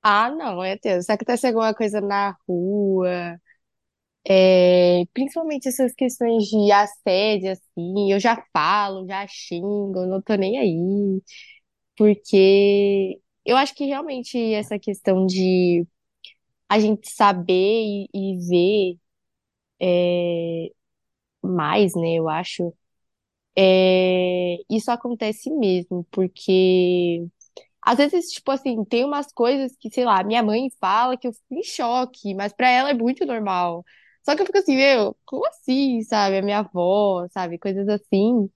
Speaker 4: Ah, não, é Deus. Se acontece alguma coisa na rua, é, principalmente essas questões de assédio, assim, eu já falo, já xingo, não tô nem aí. Porque eu acho que realmente essa questão de a gente saber e, e ver mais, né, eu acho, é, isso acontece mesmo, porque às vezes, tipo assim, tem umas coisas que, sei lá, minha mãe fala que eu fico em choque, mas pra ela é muito normal. Só que eu fico assim, meu, como assim, sabe? A minha avó, sabe? Coisas assim.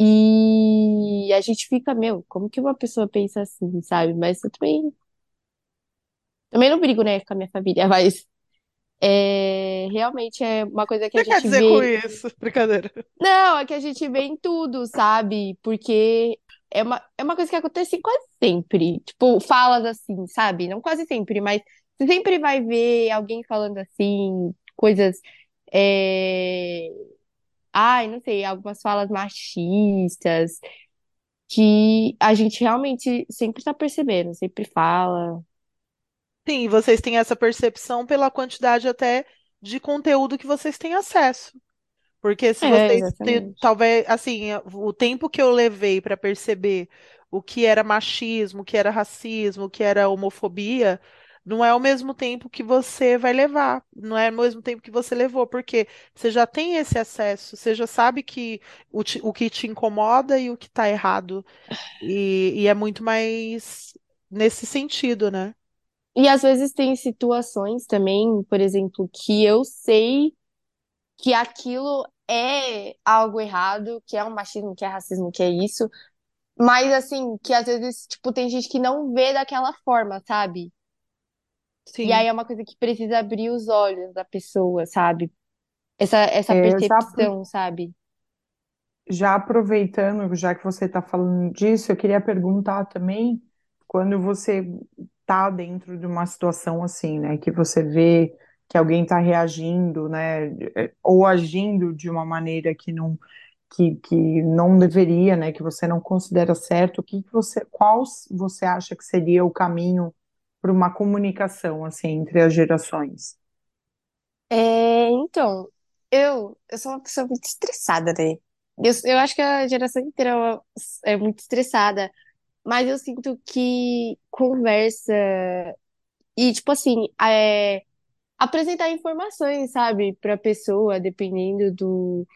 Speaker 4: E a gente fica, meu, como que uma pessoa pensa assim, sabe? Mas eu também, também não brigo, né, com a minha família, [LAUGHS] mas é, realmente é uma coisa que a
Speaker 2: que quer
Speaker 4: gente
Speaker 2: dizer com
Speaker 4: vê.
Speaker 2: isso? [LAUGHS] Brincadeira.
Speaker 4: Não, é que a gente vê em tudo, sabe? Porque é uma, é uma coisa que acontece quase sempre. Tipo, falas assim, sabe? Não quase sempre, mas você sempre vai ver alguém falando assim, coisas. é, Ai, não sei, algumas falas machistas que a gente realmente sempre tá percebendo, sempre fala.
Speaker 2: Sim, vocês têm essa percepção pela quantidade até de conteúdo que vocês têm acesso. Porque se
Speaker 4: É,
Speaker 2: vocês te- talvez assim, o tempo que eu levei para perceber o que era machismo, o que era racismo, o que era homofobia, não é o mesmo tempo que você vai levar, não é o mesmo tempo que você levou, porque você já tem esse acesso, você já sabe que o, te- o que te incomoda e o que está errado, e, e é muito mais nesse sentido, né?
Speaker 4: E às vezes tem situações também, por exemplo, que eu sei que aquilo é algo errado, que é um machismo, que é racismo, que é isso, mas assim, que às vezes, tipo, tem gente que não vê daquela forma, sabe? E aí
Speaker 2: Sim.
Speaker 4: é uma coisa que precisa abrir os olhos da pessoa, sabe? Essa, essa
Speaker 3: É, já,
Speaker 4: percepção, sabe?
Speaker 3: já aproveitando, já que você está falando disso, eu queria perguntar também, quando você está dentro de uma situação assim, né, que você vê que alguém está reagindo, né, ou agindo de uma maneira que não, que, que não deveria, né, que você não considera certo, o que que você, qual você acha que seria o caminho para uma comunicação assim entre as gerações?
Speaker 4: É, então, eu, eu sou uma pessoa muito estressada, né? Eu, eu acho que a geração inteira é muito estressada, mas eu sinto que conversa e, tipo assim, é, apresentar informações, sabe, pra pessoa, dependendo do,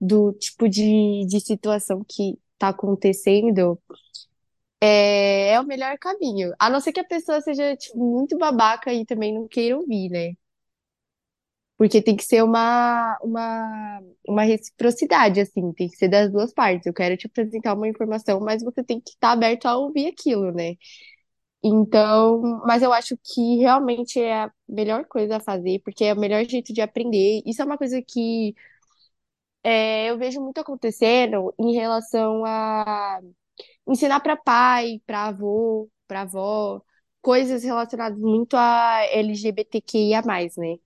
Speaker 4: do tipo de, de situação que tá acontecendo, é, é o melhor caminho. A não ser que a pessoa seja, tipo, muito babaca e também não queira ouvir, né? Porque tem que ser uma, uma, uma reciprocidade, assim, tem que ser das duas partes. Eu quero te apresentar uma informação, mas você tem que estar aberto a ouvir aquilo, né? Então, mas eu acho que realmente é a melhor coisa a fazer, porque é o melhor jeito de aprender. Isso é uma coisa que é, eu vejo muito acontecendo em relação a ensinar para pai, para avô, para avó, coisas relacionadas muito a LGBTQIA+, né?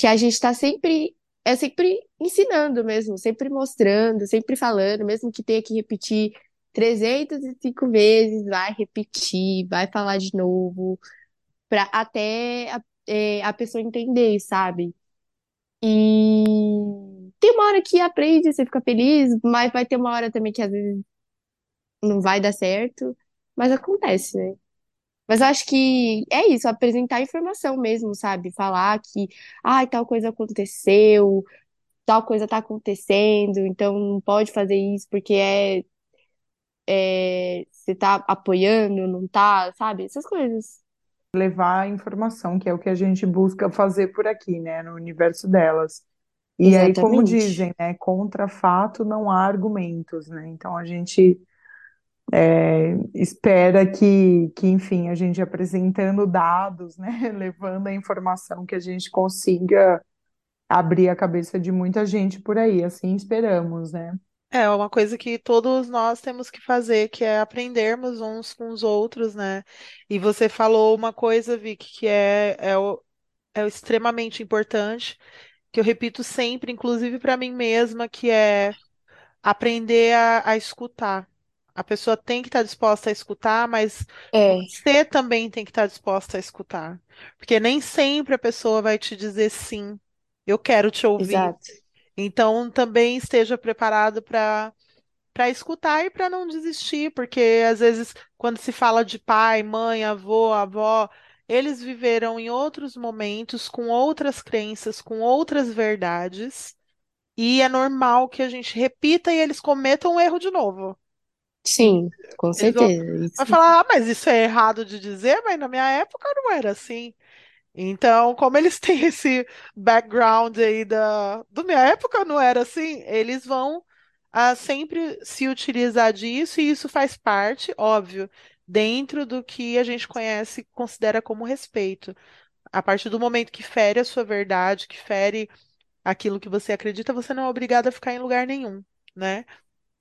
Speaker 4: que a gente está sempre, é sempre ensinando mesmo, sempre mostrando, sempre falando, mesmo que tenha que repetir 305 vezes, vai repetir, vai falar de novo, para até a, é, a pessoa entender, sabe? E tem uma hora que aprende, você fica feliz, mas vai ter uma hora também que às vezes não vai dar certo, mas acontece, né? Mas eu acho que é isso, apresentar informação mesmo, sabe? Falar que, ai, tal coisa aconteceu, tal coisa tá acontecendo, então não pode fazer isso porque é, é você tá apoiando, não tá, sabe? Essas coisas.
Speaker 3: Levar a informação, que é o que a gente busca fazer por aqui, né, no universo delas. E aí, como
Speaker 4: Exatamente.
Speaker 3: dizem, né, contra fato não há argumentos, né? Então a gente é, espera que, que, enfim, a gente apresentando dados, né, [LAUGHS] levando a informação que a gente consiga abrir a cabeça de muita gente por aí, assim esperamos, né?
Speaker 2: É uma coisa que todos nós temos que fazer, que é aprendermos uns com os outros, né? E você falou uma coisa, Vicky, que é, é, é extremamente importante, que eu repito sempre, inclusive para mim mesma, que é aprender a, a escutar. A pessoa tem que estar disposta a escutar, mas
Speaker 4: É,
Speaker 2: você também tem que estar disposta a escutar. Porque nem sempre a pessoa vai te dizer sim, eu quero te ouvir.
Speaker 4: exato.
Speaker 2: Então, também esteja preparado para para escutar e para não desistir, porque às vezes, quando se fala de pai, mãe, avô, avó, eles viveram em outros momentos, com outras crenças, com outras verdades, e é normal que a gente repita e eles cometam o erro de novo.
Speaker 4: Sim, com
Speaker 2: eles vão,
Speaker 4: certeza.
Speaker 2: vai
Speaker 4: Isso.
Speaker 2: falar, ah, mas isso é errado de dizer, mas na minha época não era assim. Então, como eles [LAUGHS] têm esse background aí da, da minha época não era assim, eles vão a sempre se utilizar disso, e isso faz parte, óbvio, dentro do que a gente conhece e considera como respeito. A partir do momento que fere a sua verdade, que fere aquilo que você acredita, você não é obrigado a ficar em lugar nenhum, né?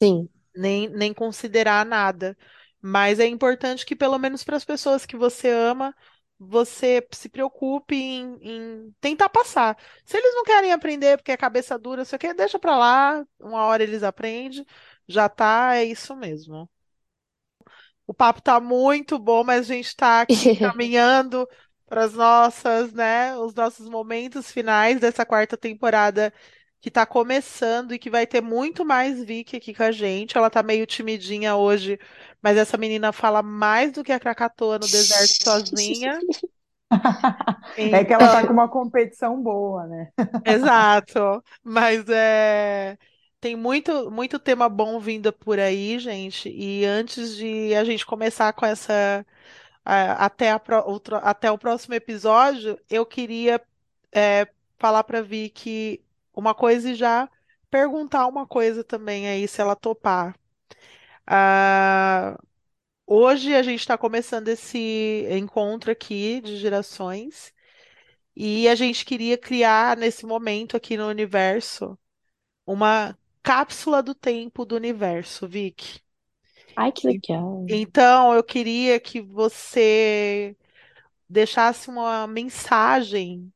Speaker 4: Sim.
Speaker 2: Nem, nem considerar nada. Mas é importante que, pelo menos para as pessoas que você ama, você se preocupe em, em tentar passar. Se eles não querem aprender porque é cabeça dura, você quer, deixa para lá, uma hora eles aprendem, já tá, é isso mesmo. O papo tá muito bom, mas a gente está [LAUGHS] aqui caminhando para as nossas, né, os nossos momentos finais dessa quarta temporada que está começando e que vai ter muito mais Vicky aqui com a gente. Ela tá meio timidinha hoje, mas essa menina fala mais do que a Krakatoa no deserto [LAUGHS] sozinha.
Speaker 3: É que ela tá com uma competição boa, né?
Speaker 2: Exato. Mas é tem muito muito tema bom vindo por aí, gente. E antes de a gente começar com essa até, a, até o próximo episódio, eu queria é, falar para Vicky uma coisa e já perguntar uma coisa também aí, se ela topar. Ah, hoje a gente está começando esse encontro aqui de gerações e a gente queria criar nesse momento aqui no universo uma cápsula do tempo do universo, Vicky.
Speaker 4: Ai, que legal.
Speaker 2: Então, eu queria que você deixasse uma mensagem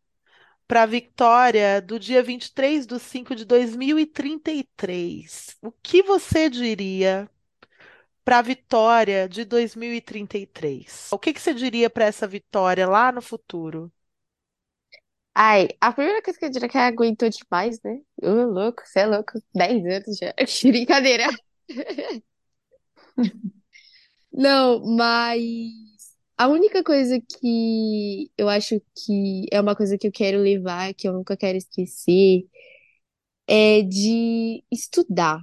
Speaker 2: para a Vitória do dia 23 de 5 de 2033. O que você diria para a Vitória de 2033? O que, que você diria para essa Vitória lá no futuro?
Speaker 4: Ai, a primeira coisa que eu diria é que ela aguentou demais, né? Ô, louco, você é louco, 10 anos já. [LAUGHS] Brincadeira. [LAUGHS] Não, mas a única coisa que eu acho que é uma coisa que eu quero levar, que eu nunca quero esquecer, é de estudar,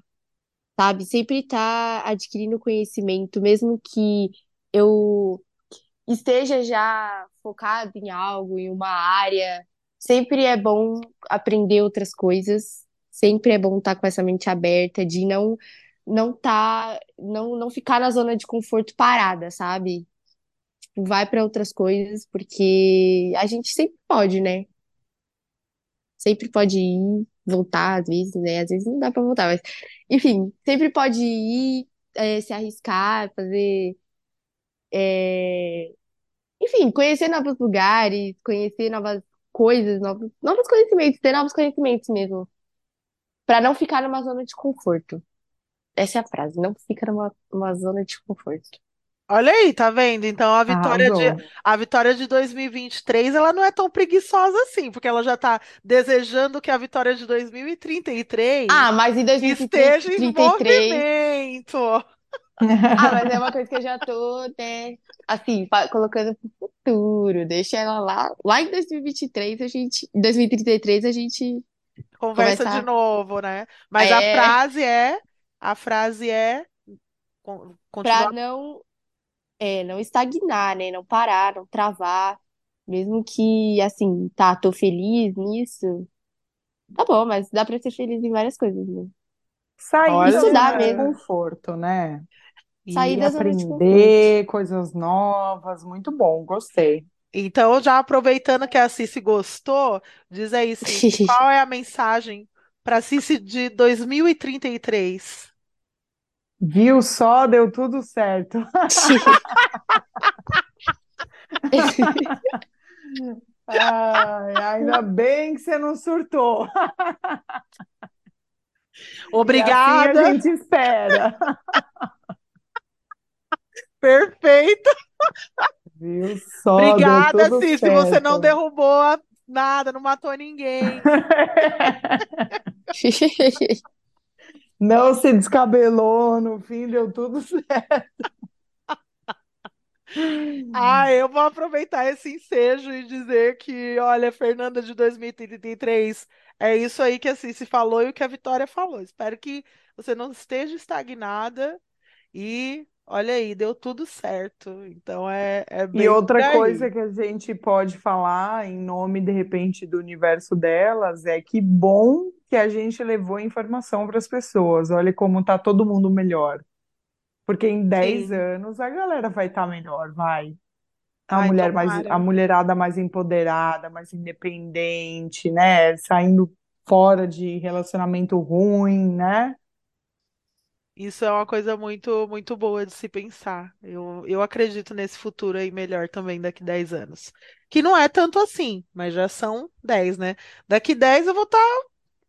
Speaker 4: sabe? Sempre estar adquirindo conhecimento, mesmo que eu esteja já focado em algo, em uma área, sempre é bom aprender outras coisas, sempre é bom estar com essa mente aberta, de não não tá, não, não ficar na zona de conforto parada, sabe? Vai para outras coisas, porque a gente sempre pode, né? Sempre pode ir, voltar, às vezes, né? Às vezes não dá para voltar, mas enfim, sempre pode ir, é, se arriscar, fazer. É... Enfim, conhecer novos lugares, conhecer novas coisas, novos, novos conhecimentos, ter novos conhecimentos mesmo. Para não ficar numa zona de conforto. Essa é a frase, não fica numa, numa zona de conforto.
Speaker 2: Olha aí, tá vendo? Então a vitória de, a vitória de 2023, ela não é tão preguiçosa assim, porque ela já tá desejando que a vitória de 2033
Speaker 4: Ah, mas em
Speaker 2: esteja em
Speaker 4: 2033.
Speaker 2: movimento. [LAUGHS]
Speaker 4: Ah, mas é uma coisa que eu já tô, né, assim, colocando pro futuro. Deixa ela lá. Lá em 2023, a gente. Em 2033, a gente
Speaker 2: Conversa de novo, né? Mas a
Speaker 4: É.
Speaker 2: frase é a frase é.
Speaker 4: Para não, é, não estagnar, né? Não parar, não travar. Mesmo que, assim, tá, tô feliz nisso. Tá bom, mas dá pra ser feliz em várias coisas, né?
Speaker 3: Sair
Speaker 2: Olha,
Speaker 4: Estudar
Speaker 3: do
Speaker 4: mesmo.
Speaker 3: conforto, né?
Speaker 4: Sair
Speaker 3: E
Speaker 4: da zona de
Speaker 3: aprender coisas novas, muito bom, gostei.
Speaker 2: Então, já aproveitando que a Cici gostou, diz aí, Cici, [LAUGHS] qual é a mensagem para Cici de 2033?
Speaker 3: Viu só, deu tudo certo. [LAUGHS] Ai, ainda bem que você não surtou.
Speaker 2: Obrigada.
Speaker 3: E assim a gente espera.
Speaker 2: Perfeito.
Speaker 3: Viu só,
Speaker 2: Obrigada,
Speaker 3: certo.
Speaker 2: Você não derrubou nada, não matou ninguém. [LAUGHS]
Speaker 3: Não se descabelou, no fim deu tudo [LAUGHS] certo.
Speaker 2: Ah, eu vou aproveitar esse ensejo e dizer que, olha, Fernanda de 2033, é isso aí que a Cici falou e o que a Vitória falou. Espero que você não esteja estagnada e olha aí, deu tudo certo. Então é, é
Speaker 3: E
Speaker 2: bem por
Speaker 3: outra coisa que a gente pode falar em nome, de repente, do universo delas é que bom que a gente levou informação para as pessoas. Olha como tá todo mundo melhor. Porque em 10
Speaker 2: Sim.
Speaker 3: anos a galera vai estar melhor, vai. A
Speaker 2: Ai,
Speaker 3: mulher mais, a mulherada mais empoderada, mais independente, né? Saindo fora de relacionamento ruim, né?
Speaker 2: Isso é uma coisa muito, muito boa de se pensar. Eu, eu acredito nesse futuro aí melhor também daqui 10 anos. Que não é tanto assim, mas já são 10, né? Daqui 10 eu vou estar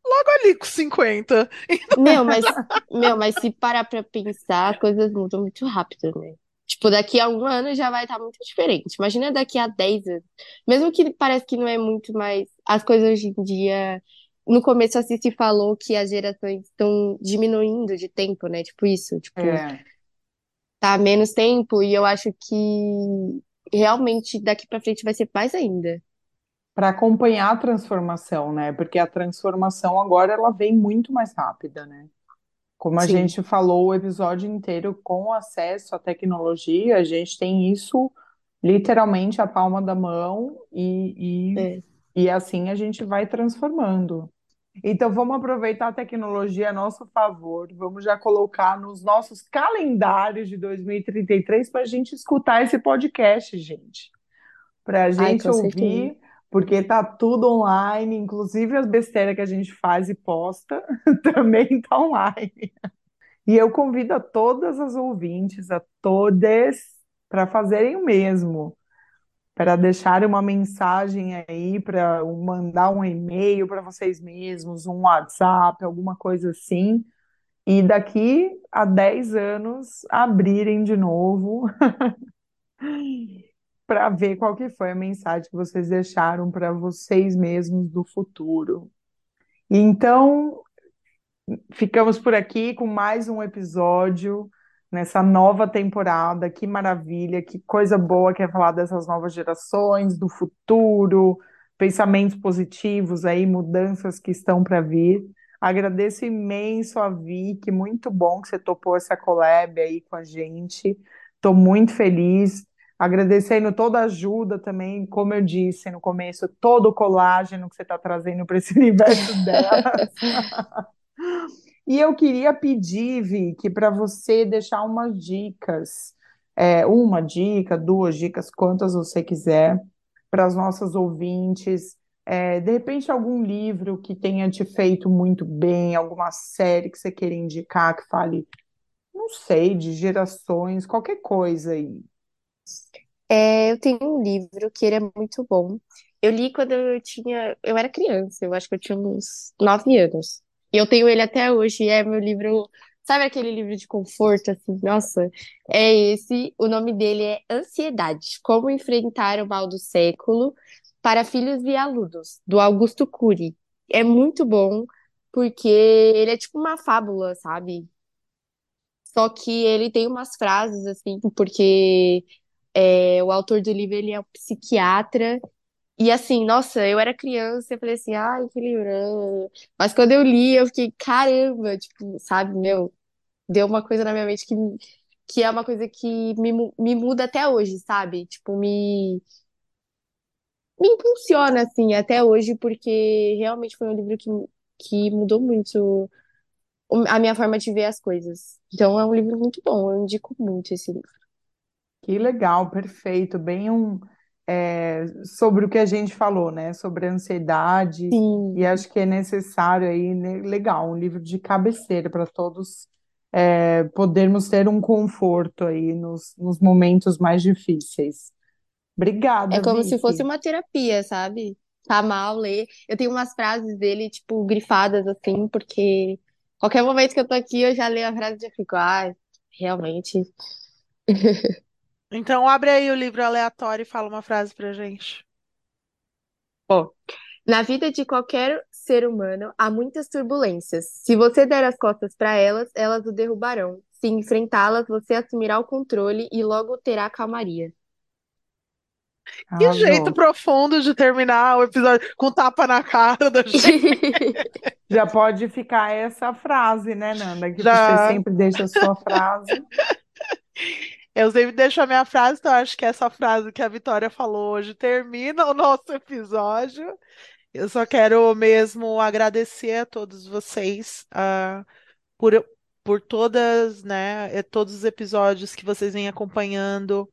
Speaker 2: logo ali com 50. [LAUGHS]
Speaker 4: Meu, mas, meu, mas se parar pra pensar, as coisas mudam muito rápido, né? Tipo, daqui a um ano já vai estar muito diferente. Imagina daqui a 10 anos. Mesmo que parece que não é muito mais. As coisas hoje em dia. No começo, a Cici falou que as gerações estão diminuindo de tempo, né? Tipo, isso. Tipo,
Speaker 3: É.
Speaker 4: tá menos tempo. E eu acho que realmente daqui pra frente vai ser mais ainda.
Speaker 3: Para acompanhar a transformação, né? Porque a transformação agora ela vem muito mais rápida, né? Como a
Speaker 4: Sim.
Speaker 3: gente falou o episódio inteiro, com acesso à tecnologia, a gente tem isso literalmente à palma da mão e, e,
Speaker 4: É.
Speaker 3: e assim a gente vai transformando. Então vamos aproveitar a tecnologia a nosso favor, vamos já colocar nos nossos calendários de 2033 para a gente escutar esse podcast, gente. Para a
Speaker 4: Ai,
Speaker 3: gente
Speaker 4: certeza.
Speaker 3: ouvir, porque tá tudo online, inclusive as besteiras que a gente faz e posta [LAUGHS] também tá online. E eu convido a todas as ouvintes, a todas, para fazerem o mesmo, para deixarem uma mensagem aí, para mandar um e-mail para vocês mesmos, um WhatsApp, alguma coisa assim, e daqui a 10 anos abrirem de novo [LAUGHS] para ver qual que foi a mensagem que vocês deixaram para vocês mesmos do futuro. Então, ficamos por aqui com mais um episódio nessa nova temporada. Que maravilha, que coisa boa que é falar dessas novas gerações, do futuro, pensamentos positivos aí, mudanças que estão para vir. Agradeço imenso a Vicky, muito bom que você topou essa collab aí com a gente. Estou muito feliz. Agradecendo toda a ajuda também, como eu disse no começo, todo o colágeno que você está trazendo para esse [LAUGHS] universo delas. [LAUGHS] E eu queria pedir, Vicky, para você deixar umas dicas, é, uma dica, duas dicas, quantas você quiser, para as nossas ouvintes. É, de repente, algum livro que tenha te feito muito bem, alguma série que você queira indicar, que fale, não sei, de gerações, qualquer coisa aí.
Speaker 4: É, eu tenho um livro que ele é muito bom. Eu li quando eu tinha, eu era criança, eu acho que eu tinha uns nove anos. Eu tenho ele até hoje, é meu livro, sabe aquele livro de conforto, assim, nossa, é esse, o nome dele é Ansiedade, Como Enfrentar o Mal do Século para Filhos e Alunos, do Augusto Cury. É muito bom, porque ele é tipo uma fábula, sabe? Só que ele tem umas frases, assim, porque é, o autor do livro, ele é um psiquiatra, e assim, nossa, eu era criança, eu falei assim, ai, que livrão. Mas quando eu li, eu fiquei, caramba, tipo, sabe, meu, deu uma coisa na minha mente que, que é uma coisa que me, me muda até hoje, sabe? Tipo, me, me impulsiona, assim, até hoje, porque realmente foi um livro que, que mudou muito a minha forma de ver as coisas. Então, é um livro muito bom, eu indico muito esse livro.
Speaker 3: Que legal, perfeito. Bem um é, sobre o que a gente falou, né? Sobre a ansiedade,
Speaker 4: Sim,
Speaker 3: e acho que é necessário aí, né, legal, um livro de cabeceira para todos é, podermos ter um conforto aí nos, nos momentos mais difíceis.
Speaker 4: é
Speaker 3: Obrigada,
Speaker 4: como se fosse
Speaker 3: Vicky.
Speaker 4: uma terapia, sabe? Tá mal, ler. Eu tenho umas frases dele, tipo, grifadas, assim, porque qualquer momento que eu tô aqui, eu já leio a frase e já fico, ah, realmente. [LAUGHS]
Speaker 2: Então abre aí o livro aleatório e fala uma frase pra gente.
Speaker 4: Ó, na vida de qualquer ser humano há muitas turbulências. Se você der as costas para elas, elas o derrubarão. Se enfrentá-las, você assumirá o controle e logo terá calmaria.
Speaker 2: Que jeito profundo de terminar o episódio com tapa na cara da [LAUGHS] gente.
Speaker 3: Já pode ficar essa frase, né, Nanda? Que você
Speaker 2: Já.
Speaker 3: sempre deixa a sua frase. [LAUGHS]
Speaker 2: Eu sempre deixo a minha frase, então acho que essa frase que a Vitória falou hoje termina o [LAUGHS] nosso episódio. Eu só quero mesmo agradecer a todos vocês uh, por, por todas, né, todos os episódios que vocês vêm acompanhando,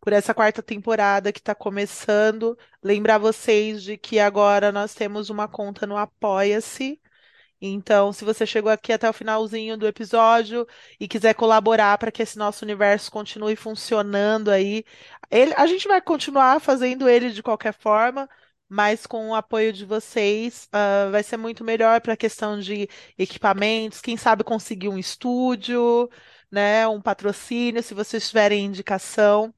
Speaker 2: por essa quarta temporada que está começando. Lembrar vocês de que agora nós temos uma conta no Apoia-se. Então, se você chegou aqui até o finalzinho do episódio e quiser colaborar para que esse nosso universo continue funcionando aí, ele, a gente vai continuar fazendo ele de qualquer forma, mas com o apoio de vocês, uh, vai ser muito melhor para a questão de equipamentos, quem sabe conseguir um estúdio, né, um patrocínio, se vocês tiverem indicação.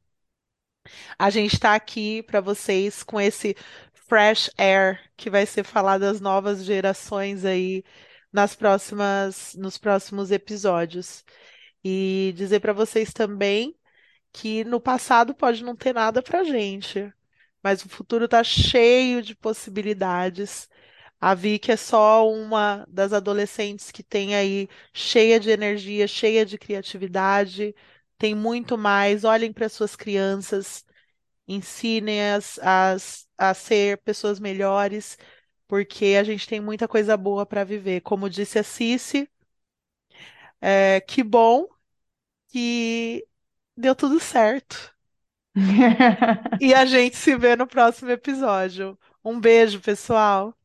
Speaker 2: A gente está aqui para vocês com esse fresh air que vai ser falado das novas gerações aí nas próximas, nos próximos episódios. E dizer para vocês também que no passado pode não ter nada para gente, mas o futuro está cheio de possibilidades. A Vicky é só uma das adolescentes que tem aí cheia de energia, cheia de criatividade, tem muito mais. Olhem para suas crianças, ensinem-as a, a ser pessoas melhores, porque a gente tem muita coisa boa para viver. Como disse a Cici, é, que bom que deu tudo certo. [LAUGHS] E a gente se vê no próximo episódio. Um beijo, pessoal.